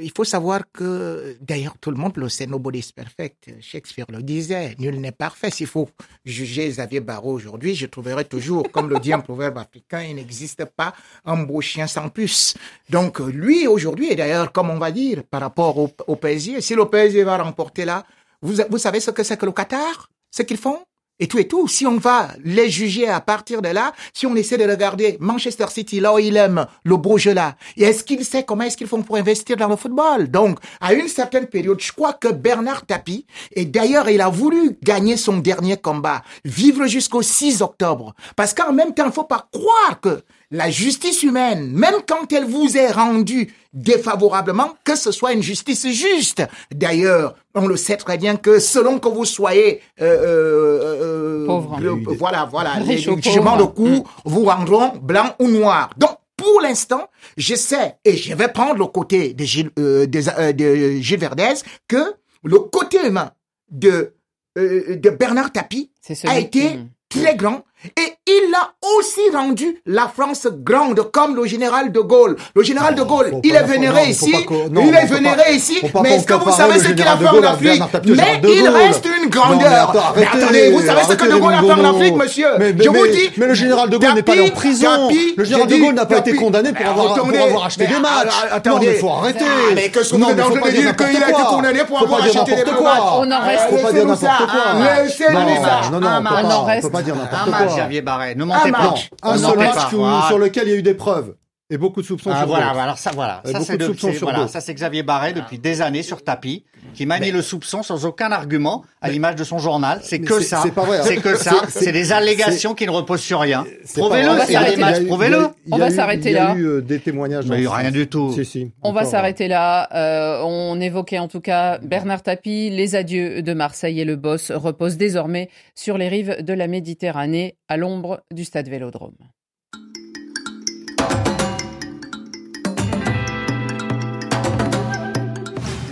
il faut savoir que, d'ailleurs, tout le monde le sait, nobody's perfect. Shakespeare le disait, nul n'est parfait. S'il faut juger Xavier Barrault aujourd'hui, je trouverai toujours, comme le dit un proverbe africain, il n'existe pas un beau chien sans puce. Donc, lui, aujourd'hui, et d'ailleurs, comme on va dire, par rapport au, au si le PSG va remporter là, vous, vous savez ce que c'est que le Qatar? Ce qu'ils font? Et tout et tout. Si on va les juger à partir de là, si on essaie de regarder Manchester City, là où il aime le beau jeu là, et est-ce qu'il sait comment est-ce qu'ils font pour investir dans le football? Donc, à une certaine période, je crois que Bernard Tapie, et d'ailleurs, il a voulu gagner son dernier combat, vivre jusqu'au 6 octobre, parce qu'en même temps, il faut pas croire que la justice humaine, même quand elle vous est rendue défavorablement, que ce soit une justice juste. D'ailleurs, on le sait très bien que selon que vous soyez euh, euh, euh voilà, voilà, les jugements de coup mm. vous rendront blanc ou noir. Donc, pour l'instant, je sais, et je vais prendre le côté de Gilles, euh, de, euh, de Gilles Verdez, que le côté humain de, de Bernard Tapie a été très grand et il a aussi rendu la France grande comme le général de Gaulle. Le général de Gaulle, il est vénéré ici, il est vénéré ici, mais est-ce que vous savez ce qu'il a fait en Afrique Mais il reste une grandeur. Mais attendez, vous savez ce que de Gaulle a fait en Afrique, monsieur Je vous dis. Mais le général de Gaulle n'est pas allé en prison. Le général de Gaulle n'a pas été condamné pour avoir acheté des matchs. Attendez, il faut arrêter. Mais que ce vous êtes en train de dire qu'il a été condamné pour avoir acheté des matchs On en reste. Faut pas dire n'importe quoi. Laissez-nous ça. Non, non, on peut pas dire n'importe quoi. Xavier Barret. Ne mentez pas. Un seul match sur lequel il y a eu des preuves. Et beaucoup de soupçons ah, sur voilà, alors ça, voilà. Ça, c'est voilà, ça, c'est Xavier Barret depuis des années sur tapis, qui manie le soupçon sans aucun argument, à l'image de son journal. C'est que ça. C'est pas vrai. C'est que ça. C'est des allégations qui ne reposent sur rien. Prouvez-le, il y a des matchs, prouvez-le. On va s'arrêter là. Il y a eu des témoignages. Mais rien du tout. Si, si, on va s'arrêter là. Euh, on évoquait en tout cas Bernard Tapie, les adieux de Marseille et le boss reposent désormais sur les rives de la Méditerranée, à l'ombre du stade Vélodrome.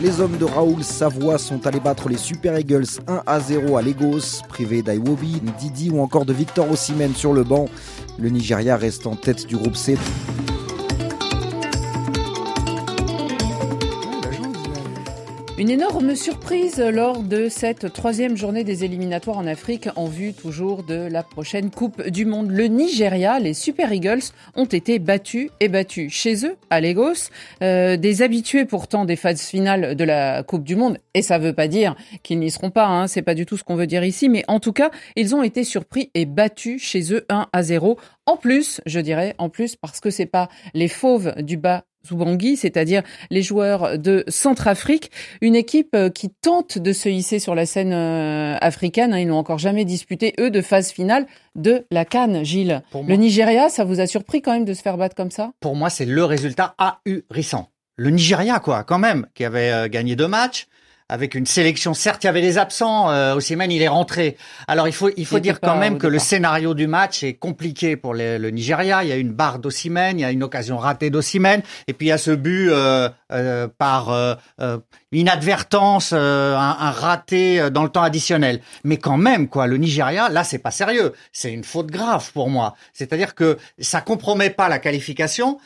Les hommes de Raoul Savoie sont allés battre les Super Eagles 1 à 0 à Lagos, privés d'Aiwobi, Didi ou encore de Victor Osimhen sur le banc. Le Nigeria reste en tête du groupe C. Une énorme surprise lors de cette troisième journée des éliminatoires en Afrique en vue toujours de la prochaine Coupe du Monde. Le Nigeria, les Super Eagles ont été battus et battus chez eux à Lagos. Euh, des habitués pourtant des phases finales de la Coupe du Monde et ça veut pas dire qu'ils n'y seront pas. Hein, c'est pas du tout ce qu'on veut dire ici, mais en tout cas ils ont été surpris et battus chez eux 1 à 0. En plus, je dirais, en plus parce que c'est pas les fauves du bas Zubangui, c'est-à-dire les joueurs de Centrafrique, une équipe euh, qui tente de se hisser sur la scène euh, africaine. Hein. Ils n'ont encore jamais disputé, eux, de phase finale de la Cannes, Gilles. le Nigeria, ça vous a surpris quand même de se faire battre comme ça? Pour moi, c'est le résultat ahurissant. Le Nigeria, quoi, quand même, qui avait euh, gagné deux matchs, avec une sélection. Certes, il y avait des absents. Euh, Osimhen, il est rentré. Alors il faut il faut dire quand même que le scénario du match est compliqué pour le Nigeria. Il y a une barre d'Osimhen, il y a une occasion ratée d'Osimhen, et puis il y a ce but euh, euh, par euh, euh, inadvertance, un, un, raté dans le temps additionnel. Mais quand même, quoi, le Nigeria, là, c'est pas sérieux. C'est une faute grave pour moi. C'est-à-dire que ça compromet pas la qualification,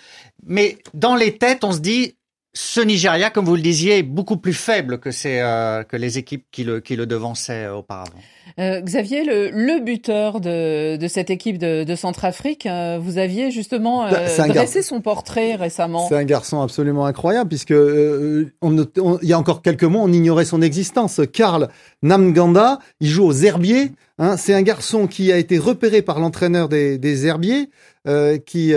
mais dans les têtes, on se dit ce Nigeria, comme vous le disiez, est beaucoup plus faible que, euh, que les équipes qui le, qui le devançaient euh, auparavant. Euh, Xavier, le, le, buteur de, de cette équipe de, de Centrafrique, euh, vous aviez justement bah, dressé son portrait récemment. C'est un garçon absolument incroyable puisque on, il y a encore quelques mois, on ignorait son existence. Karl Namganda, il joue aux Herbiers. Hein, c'est un garçon qui a été repéré par l'entraîneur des, des Herbiers, qui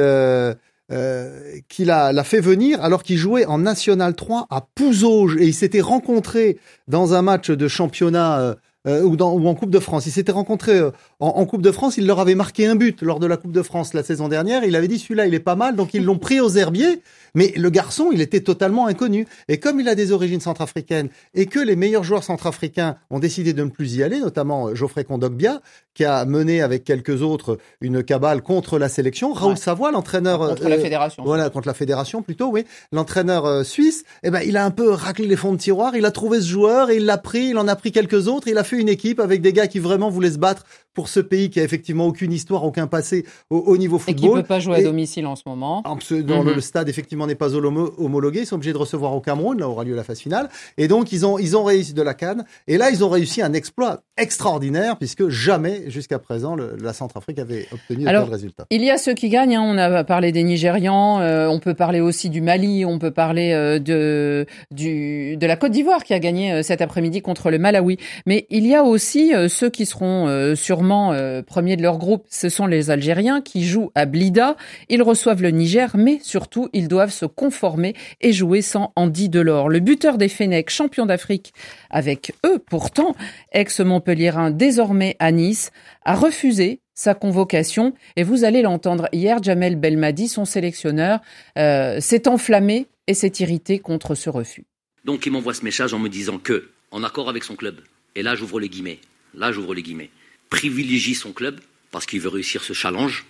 euh, qu'il l'a fait venir alors qu'il jouait en National 3 à Pouzauges et il s'était rencontré dans un match de championnat euh, euh, ou, ou, en Coupe de France. Il s'était rencontré en, en, Coupe de France, il leur avait marqué un but lors de la Coupe de France la saison dernière. Il avait dit celui-là il est pas mal, donc ils l'ont pris aux herbiers. Mais le garçon, il était totalement inconnu. Et comme il a des origines centrafricaines et que les meilleurs joueurs centrafricains ont décidé de ne plus y aller, notamment Geoffrey Kondogbia, qui a mené avec quelques autres une cabale contre la sélection. Raoul Savoie, l'entraîneur contre la euh, fédération. Voilà, contre la fédération plutôt, oui. L'entraîneur euh, suisse, eh ben il a un peu raclé les fonds de tiroir. Il a trouvé ce joueur et il l'a pris. Il en a pris quelques autres. Il a fait une équipe avec des gars qui vraiment voulaient se battre pour ce pays qui a effectivement aucune histoire, aucun passé au, niveau football. Et qui peut pas jouer à domicile en ce moment. Dans le mhm. stade, effectivement, n'est pas homologué. Ils sont obligés de recevoir au Cameroun. Là aura lieu la phase finale. Et donc, ils ont, ils ont réussi de la canne. Et là, ils ont réussi un exploit extraordinaire puisque jamais, jusqu'à présent, le, la Centrafrique avait obtenu de tels résultats. Il y a ceux qui gagnent. Hein. On a parlé des Nigérians. Euh, on peut parler aussi du Mali. On peut parler euh, de, du, de la Côte d'Ivoire qui a gagné euh, cet après-midi contre le Malawi. Mais il y a aussi ceux qui seront sûrement premiers de leur groupe. Ce sont les Algériens qui jouent à Blida. Ils reçoivent le Niger, mais surtout, ils doivent se conformer et jouer sans Andy Delors. Le buteur des Fennecs, champion d'Afrique avec eux, pourtant, ex-Montpellierin désormais à Nice, a refusé sa convocation et vous allez l'entendre hier, Jamel Belmadi, son sélectionneur, euh, s'est enflammé et s'est irrité contre ce refus. Donc il m'envoie ce message en me disant que, en accord avec son club, et là j'ouvre les guillemets, là j'ouvre les guillemets, privilégie son club parce qu'il veut réussir ce challenge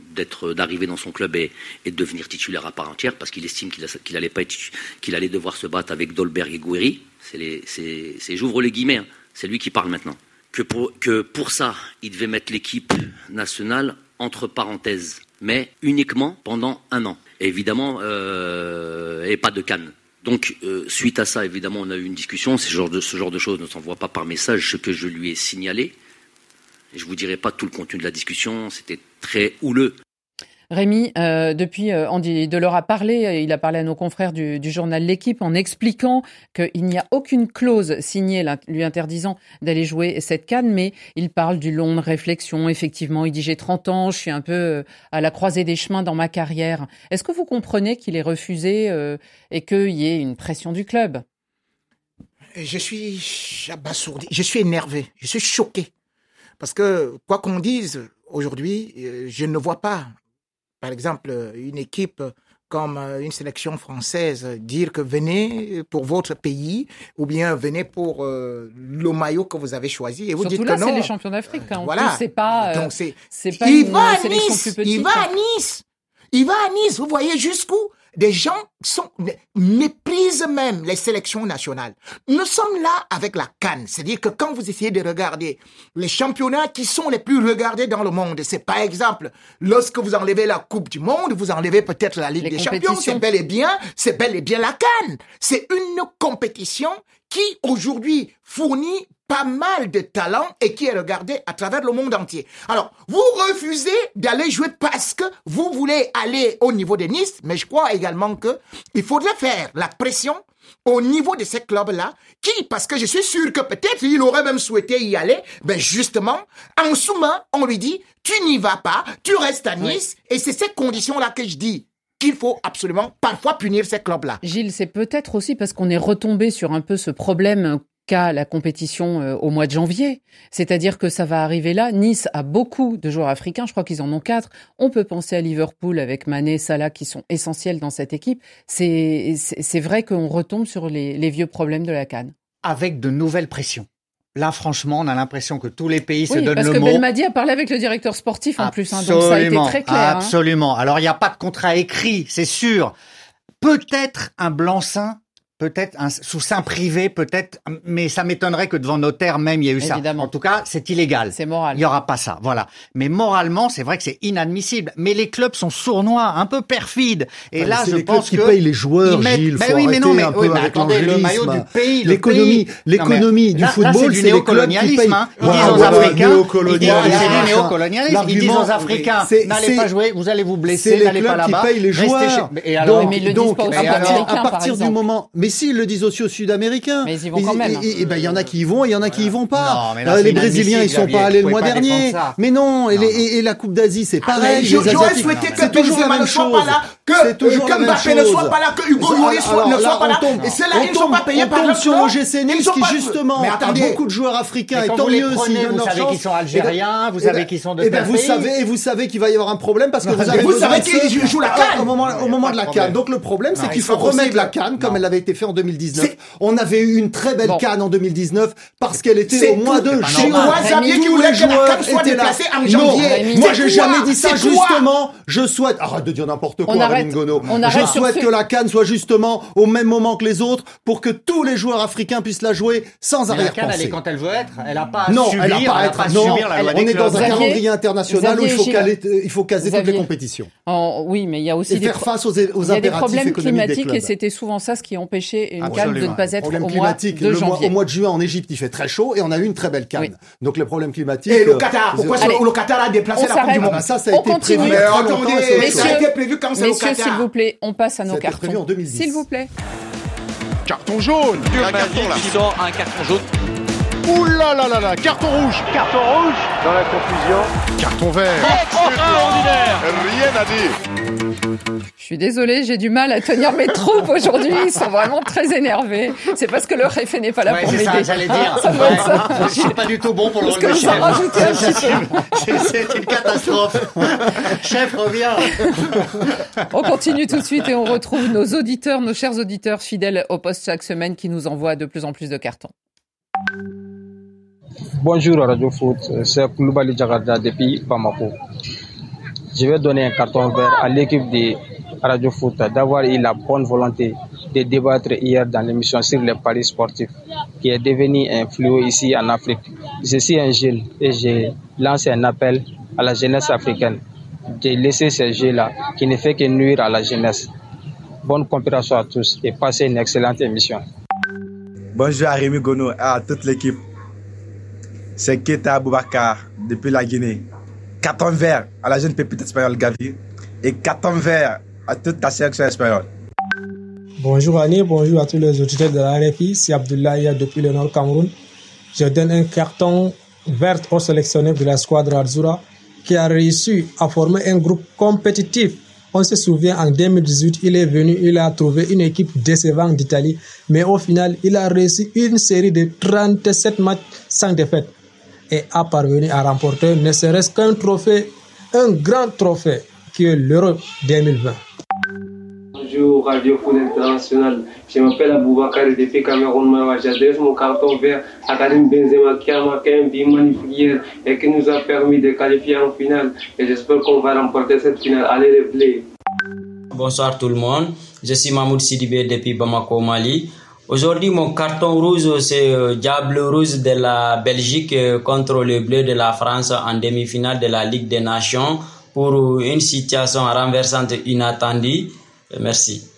d'être d'arriver dans son club et, de devenir titulaire à part entière parce qu'il estime qu'il allait pas qu'il allait devoir se battre avec Dolberg et Gouiri. C'est j'ouvre les guillemets, hein. c'est lui qui parle maintenant. Que pour, que pour ça, il devait mettre l'équipe nationale entre parenthèses, mais uniquement pendant un an. Évidemment, euh, et pas de canne. Donc, euh, suite à ça, évidemment, on a eu une discussion. Ce genre de, ce genre de choses ne s'envoie pas par message, ce que je lui ai signalé. Je vous dirai pas tout le contenu de la discussion, c'était très houleux. Rémi, euh, depuis, euh, Andy Delors a parlé, euh, il a parlé à nos confrères du, journal L'équipe en expliquant qu'il n'y a aucune clause signée lui interdisant d'aller jouer cette canne, mais il parle du long de réflexion. Effectivement, il dit j'ai 30 ans, je suis un peu à la croisée des chemins dans ma carrière. Est-ce que vous comprenez qu'il est refusé et qu'il y ait une pression du club? Je suis abasourdi, je suis énervé, je suis choqué. Parce que, quoi qu'on dise, aujourd'hui, euh, je ne vois pas, par exemple, une équipe comme euh, une sélection française dire que venez pour votre pays ou bien venez pour euh, le maillot que vous avez choisi et vous dites là, que non. c'est les champions d'Afrique. Hein. voilà. C'est pas. Donc c'est. pas il une va à sélection nice, plus petite. Il va à Nice? Il va à Nice. Vous voyez jusqu'où des gens sont, méprisent même les sélections nationales. Nous sommes là avec la canne. C'est-à-dire que quand vous essayez de regarder les championnats qui sont les plus regardés dans le monde, c'est par exemple, lorsque vous enlevez la Coupe du Monde, vous enlevez peut-être la Ligue des Champions, c'est bel et bien, c'est bel et bien la canne. C'est une compétition qui aujourd'hui fournit pas mal de talent et qui est regardé à travers le monde entier. Alors, vous refusez d'aller jouer parce que vous voulez aller au niveau de Nice, mais je crois également que il faudrait faire la pression au niveau de ces clubs-là, qui, parce que je suis sûr que peut-être il aurait même souhaité y aller, ben justement, en sous on lui dit, tu n'y vas pas, tu restes à Nice, et c'est ces conditions-là que je dis, qu'il faut absolument parfois punir ces clubs-là. Gilles, c'est peut-être aussi parce qu'on est retombé sur un peu ce problème qu'a la compétition euh, au mois de janvier. C'est-à-dire que ça va arriver là. Nice a beaucoup de joueurs africains, je crois qu'ils en ont quatre. On peut penser à Liverpool avec Mané, Salah qui sont essentiels dans cette équipe. C'est vrai qu'on retombe sur les, les vieux problèmes de la Cannes. Avec de nouvelles pressions. Là, franchement, on a l'impression que tous les pays se donnent le mot. parce que Belmadi a parlé avec le directeur sportif en plus, hein, donc ça a été très clair. Hein. Absolument. Alors, il n'y a pas de contrat écrit, c'est sûr. Peut-être un blanc-seing peut-être sous sein privé, peut-être, mais ça m'étonnerait que devant notaire même il y ait eu ça. En tout cas, c'est illégal. C'est moral. Il y aura pas ça, voilà. Mais moralement, c'est vrai que c'est inadmissible. Mais les clubs sont sournois, un peu perfides. Et là, je les pense clubs que qui payent les joueurs, Gilles. Mais faut oui, mais non, mais, un peu oui, mais avec attendez, le maillot du pays, l'économie, l'économie du football, c'est les clubs qui payent. Hein. Ils disent aux Africains, ils disent c'est du néocolonialisme. Ils disent aux Africains, n'allez pas jouer, vous allez vous blesser, n'allez pas là-bas. C'est les clubs qui payent les joueurs. Ils Américains, à partir du moment, mais s'ils le disent aussi aux Sud-Américains. Mais ils y vont quand même. Et ben il y en a qui y vont, et il y en a qui y vont pas. Les Brésiliens, ils sont pas allés le mois dernier. Mais non, et la Coupe d'Asie, c'est pareil. J'aurais souhaité que Benzema ne soit pas là, que Mbappé ne soit pas là, que Hugo Lloris ne soit pas là. Et c'est là ils sont pas payés par le sur l'OGC Nice qui justement a beaucoup de joueurs africains et tant mieux s'ils donnent leur chance. Vous savez qu'ils sont algériens, vous savez qu'ils sont de tel vous savez et vous savez qu'il va y avoir un problème parce que vous avez vous savez qu'ils jouent la canne au moment au moment de la canne. Donc le problème c'est qu'il faut remettre la canne comme elle avait été fait en 2019. On avait eu une très belle canne en 2019 parce qu'elle était au mois de juin. Moi, Xavier qui voulait que la canne soit déplacée en janvier. Moi, j'ai jamais dit ça justement. Je souhaite, arrête de dire n'importe quoi, Gono. Je souhaite que la canne soit justement au même moment que les autres pour que tous les joueurs africains puissent la jouer sans arrière-pensée. La canne, elle est quand elle veut être. Elle a pas à non, subir. Elle a pas à être. Non, on est dans un calendrier international où il faut caler, il faut caser toutes les compétitions. Oui, mais il y a aussi des faire face aux problèmes climatiques et c'était souvent ça ce qui empêchait une canne de ne pas être au mois de janvier. Au mois de juin en Égypte, il fait très chaud et on a eu une très belle canne. Donc les problèmes climatiques. Et le Qatar, pourquoi le Qatar a déplacé la Coupe du Monde Ça, ça a été prévu. Mais ça a été prévu quand c'est au Qatar. Messieurs, s'il vous plaît, on passe à nos cartons. S'il vous plaît. Carton jaune. Un carton là. sort un carton jaune. Ouh là là là là, carton rouge. Carton rouge. Dans la confusion. Carton vert. Extraordinaire. Rien à dire. Je suis désolée, j'ai du mal à tenir mes troupes aujourd'hui. Ils sont vraiment très énervés. C'est parce que le réfé n'est pas là ouais, pour m'aider. ça, j'allais dire. Ça. Je suis pas du tout bon pour le Parce que vous en rajoutez un petit peu. C'est une catastrophe. Chef, reviens. On continue tout de suite et on retrouve nos auditeurs, nos chers auditeurs fidèles au poste chaque semaine qui nous envoient de plus en plus de cartons. Bonjour Radio Foot, c'est Koulibaly Jakarta depuis Bamako. Je vais donner un carton vert à l'équipe de Radio Foot d'avoir eu la bonne volonté de débattre hier dans l'émission sur les paris sportifs qui est devenu un fléau ici en Afrique. Je suis un jeune et je lance un appel à la jeunesse africaine de laisser ces jeux-là qui ne fait que nuire à la jeunesse. Bonne compréhension à tous et passez une excellente émission. Bonjour à Rémi Gono et à toute l'équipe. C'est Keta Aboubakar depuis la Guinée. Carton vert à la jeune pépite espagnole Gavi et carton vert à toute la sélection espagnole. Bonjour Annie, bonjour à tous les auditeurs de la RFI. C'est Abdoulaye depuis le Nord Cameroun. Je donne un carton vert au sélectionneur de la squadre Arzura qui a réussi à former un groupe compétitif on se souvient en 2018, il est venu, il a trouvé une équipe décevante d'Italie, mais au final, il a réussi une série de 37 matchs sans défaite et a parvenu à remporter ne serait-ce qu'un trophée, un grand trophée qui est l'Euro 2020. Bonjour Radio Foot International, je m'appelle Aboubakar depuis Cameroun. J'adresse mon carton vert à Karim Benzema qui a marqué un but magnifique hier et qui nous a permis de qualifier en finale. Et j'espère qu'on va remporter cette finale. Allez les bleus. Bonsoir tout le monde, je suis Mahmoud Sidibé depuis Bamako, Mali. Aujourd'hui, mon carton rouge, c'est euh, Diable Rouge de la Belgique euh, contre le bleu de la France en demi-finale de la Ligue des Nations pour une situation renversante inattendue. Merci.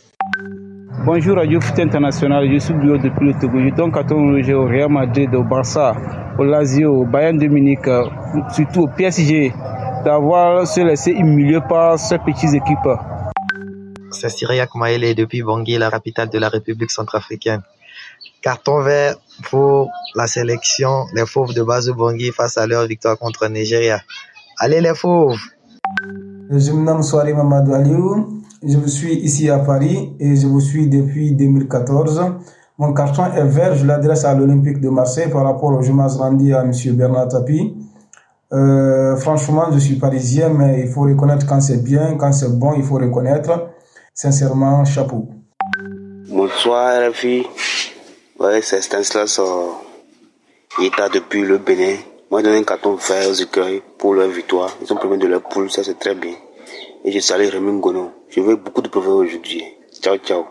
Bonjour Radio Foot International, je suis Bio depuis le Togo. Je donne carton rouge au Real Madrid, au Barça, au Lazio, au Bayern euh, surtout au PSG, d'avoir se laissé humilier par ces petites équipes. C'est Syriac Maëlé depuis Bangui, la capitale de la République centrafricaine. Carton vert pour la sélection des Fauves de Bazou Bangui face à leur victoire contre Nigeria. Allez les Fauves Je me nomme Soari Mamadou Aliou. Je vous suis ici à Paris et je vous suis depuis 2014. Mon carton est vert, je l'adresse à l'Olympique de Marseille par rapport au hommage rendu à M. Bernard Tapie. Euh, franchement, je suis parisien, mais il faut reconnaître quand c'est bien, quand c'est bon, il faut reconnaître. Sincèrement, chapeau. Bonsoir, RFI. Ouais, c'est Stanislas. Il est depuis le Bénin. Moi, j'ai donné un carton vert aux écueils pour leur victoire. Ils sont premiers de leur poule, ça c'est très bien. Et je salue Rémi Ngono. Je veux beaucoup de progrès aujourd'hui. Ciao, ciao.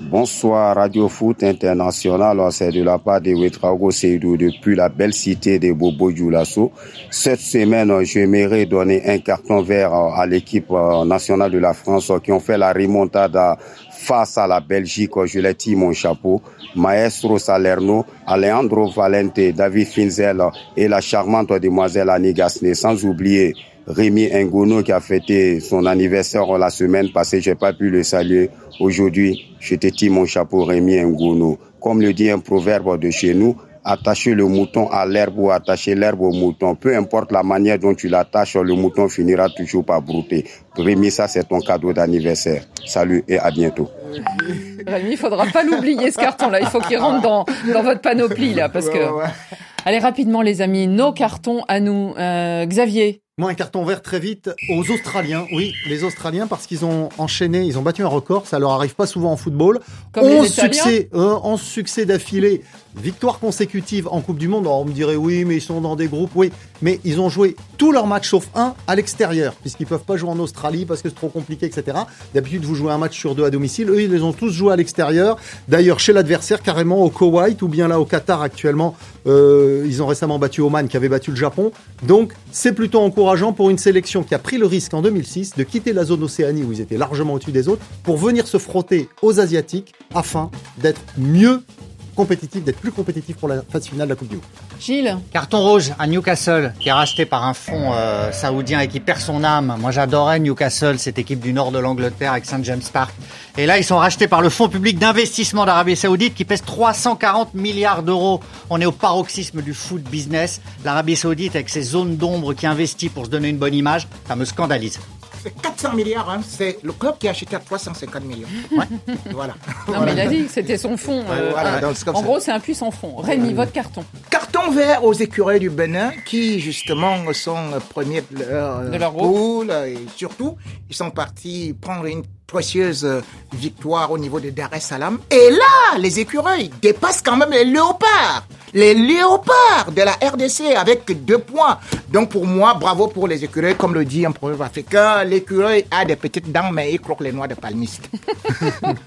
Bonsoir Radio Foot International, c'est de la part de Wetrago Seydou depuis la belle cité de Bobo Dioulasso. Cette semaine, j'aimerais donner un carton vert à l'équipe euh, nationale de la France qui ont fait la remontada face à la Belgique. Je les tire mon chapeau. Maestro Salerno, Alejandro Valente, David Finzel et la charmante demoiselle Annie Gasné, sans oublier Rémi Ngono qui a fêté son anniversaire la semaine passée. J'ai pas pu le saluer. Aujourd'hui, je te tire mon chapeau Rémi Ngono. Comme le dit un proverbe de chez nous, attacher le mouton à l'herbe ou attacher l'herbe au mouton. Peu importe la manière dont tu l'attaches, le mouton finira toujours par brouter. Rémi, ça c'est ton cadeau d'anniversaire. Salut et à bientôt. Rémi, il faudra pas l'oublier ce carton-là. Il faut qu'il rentre dans, dans votre panoplie là, parce que. Allez rapidement les amis, nos cartons à nous. Euh, Xavier. Moi, un carton vert très vite aux Australiens. Oui, les Australiens parce qu'ils ont enchaîné, ils ont battu un record. Ça leur arrive pas souvent en football. Comme 11 les Italiens succès, euh, 11 succès d'affilée, victoire consécutive en Coupe du Monde. Alors, on me dirait oui, mais ils sont dans des groupes. Oui, mais ils ont joué tous leurs matchs sauf un à l'extérieur, puisqu'ils peuvent pas jouer en Australie parce que c'est trop compliqué, etc. D'habitude, vous jouez un match sur deux à domicile. Eux, ils les ont tous joués à l'extérieur. D'ailleurs, chez l'adversaire, carrément au Koweït ou bien là au Qatar actuellement. Euh, ils ont récemment battu Oman, qui avait battu le Japon. Donc, c'est plutôt encourageant pour une sélection qui a pris le risque en 2006 de quitter la zone Océanie où ils étaient largement au-dessus des autres pour venir se frotter aux Asiatiques afin d'être mieux compétitif, d'être plus compétitif pour la phase finale de la Coupe du Monde. Gilles. Carton rouge à Newcastle, qui est racheté par un fonds euh, saoudien et qui perd son âme. Moi, j'adorais Newcastle, cette équipe du nord de l'Angleterre avec St. James Park. Et là, ils sont rachetés par le fonds public d'investissement d'Arabie Saoudite qui pèse 340 milliards d'euros. On est au paroxysme du foot business. L'Arabie Saoudite, avec ses zones d'ombre qui investit pour se donner une bonne image, ça me scandalise. C'est 400 milliards, hein. c'est le club qui a acheté à 350 millions. voilà. Non, mais il a dit que c'était son fond. euh, voilà, euh, donc en ça. gros, c'est un puissant fond. Rémi, votre carton. Carton vert aux écureuils du Bénin qui justement sont premiers de leur, De leur groupe. poule et surtout ils sont partis prendre une précieuse euh, victoire au niveau de Dar es Salaam. Et là, les écureuils dépassent quand même les léopards. Les léopards de la RDC avec deux points. Donc pour moi, bravo pour les écureuils. Comme le dit un proverbe africain, l'écureuil a des petites dents mais il croque les noix de palmiste.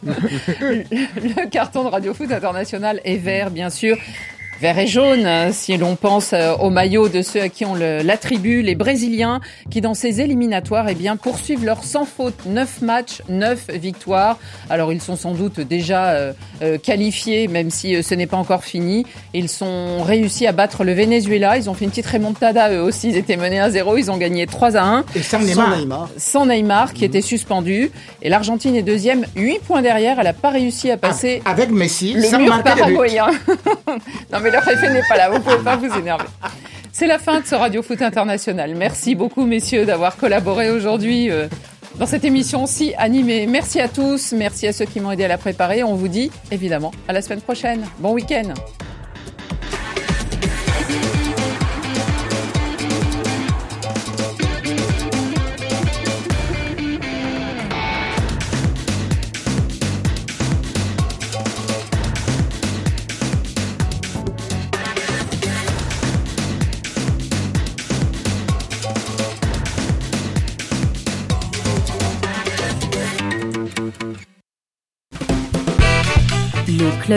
Le carton de Radio Foot International est vert, bien sûr. Vert et jaune, hein, si l'on pense euh, au maillot de ceux à qui on le- l'attribue, les Brésiliens, qui dans ces éliminatoires, eh bien, poursuivent leur sans faute 9 matchs, 9 victoires. Alors ils sont sans doute déjà euh, euh, qualifiés, même si ce n'est pas encore fini. Ils sont réussi à battre le Venezuela. Ils ont fait une petite remontada eux aussi. Ils étaient menés 1-0. Ils ont gagné 3 à 1. Et sans Neymar. Sans Neymar. Sans Neymar, qui était suspendu. Et l'Argentine est deuxième, 8 points derrière. Elle n'a pas réussi à passer Avec Messi, le sans mur paraguayen. non mais le n'est pas là, vous pouvez pas vous énerver. C'est la fin de ce Radio Foot International. Merci beaucoup messieurs d'avoir collaboré aujourd'hui euh, dans cette émission si animée. Merci à tous, merci à ceux qui m'ont aidé à la préparer. On vous dit évidemment à la semaine prochaine. Bon week-end.